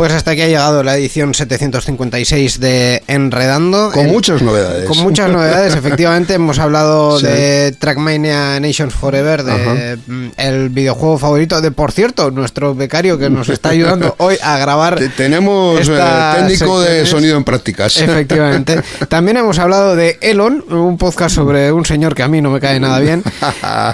[SPEAKER 1] Pues hasta aquí ha llegado la edición 756 de Enredando.
[SPEAKER 2] Con
[SPEAKER 1] El-
[SPEAKER 2] muchas novedades.
[SPEAKER 1] Con muchas novedades, efectivamente. Hemos hablado
[SPEAKER 2] Sí.
[SPEAKER 1] de Trackmania Nations Forever, de
[SPEAKER 2] Ajá.
[SPEAKER 1] mm, el videojuego favorito de, por cierto, nuestro becario que nos está ayudando hoy a grabar.
[SPEAKER 2] Te- Tenemos eh, técnico de sonido en prácticas.
[SPEAKER 1] Efectivamente. También hemos hablado de Elon, un podcast sobre un señor que a mí no me cae nada bien.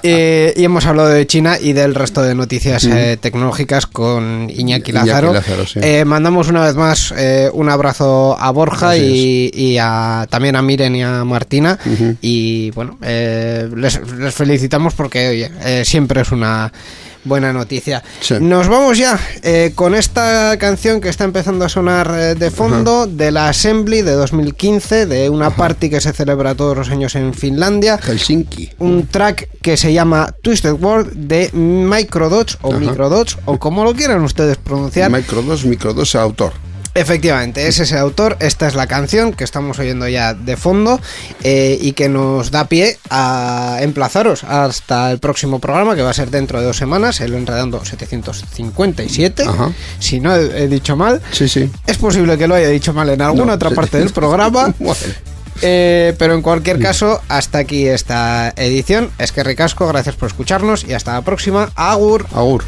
[SPEAKER 1] Eh, y hemos hablado de China y del resto de noticias eh, tecnológicas con Iñaki
[SPEAKER 2] Iñaki
[SPEAKER 1] Lázaro.
[SPEAKER 2] Lázaro, sí.
[SPEAKER 1] Eh, mandamos una vez más eh, un abrazo a Borja y a, también a Miren y a Martina. Y bueno, eh, les, les felicitamos porque oye, eh, siempre es una buena noticia.
[SPEAKER 2] Sí.
[SPEAKER 1] Nos vamos ya eh, con esta canción que está empezando a sonar eh, de fondo de la Assembly de 2015, de una party que se celebra todos los años en Finlandia.
[SPEAKER 2] Helsinki.
[SPEAKER 1] Un track que se llama Twisted World de Microdots o
[SPEAKER 2] Ajá.
[SPEAKER 1] Microdots o como lo quieran ustedes pronunciar.
[SPEAKER 2] Micro 2, Micro 2, autor.
[SPEAKER 1] Efectivamente, es ese autor, esta es la canción que estamos oyendo ya de fondo eh, y que nos da pie a emplazaros hasta el próximo programa que va a ser dentro de dos semanas, el Enredando 757,
[SPEAKER 2] Ajá.
[SPEAKER 1] si no he, he dicho mal.
[SPEAKER 2] Sí, sí.
[SPEAKER 1] Es posible que lo haya dicho mal en alguna
[SPEAKER 2] No,
[SPEAKER 1] otra
[SPEAKER 2] sí.
[SPEAKER 1] parte del programa.
[SPEAKER 2] Bueno.
[SPEAKER 1] Eh, pero en cualquier caso, hasta aquí esta edición. Es que ricasco, gracias por escucharnos y hasta la próxima. Agur.
[SPEAKER 2] Agur.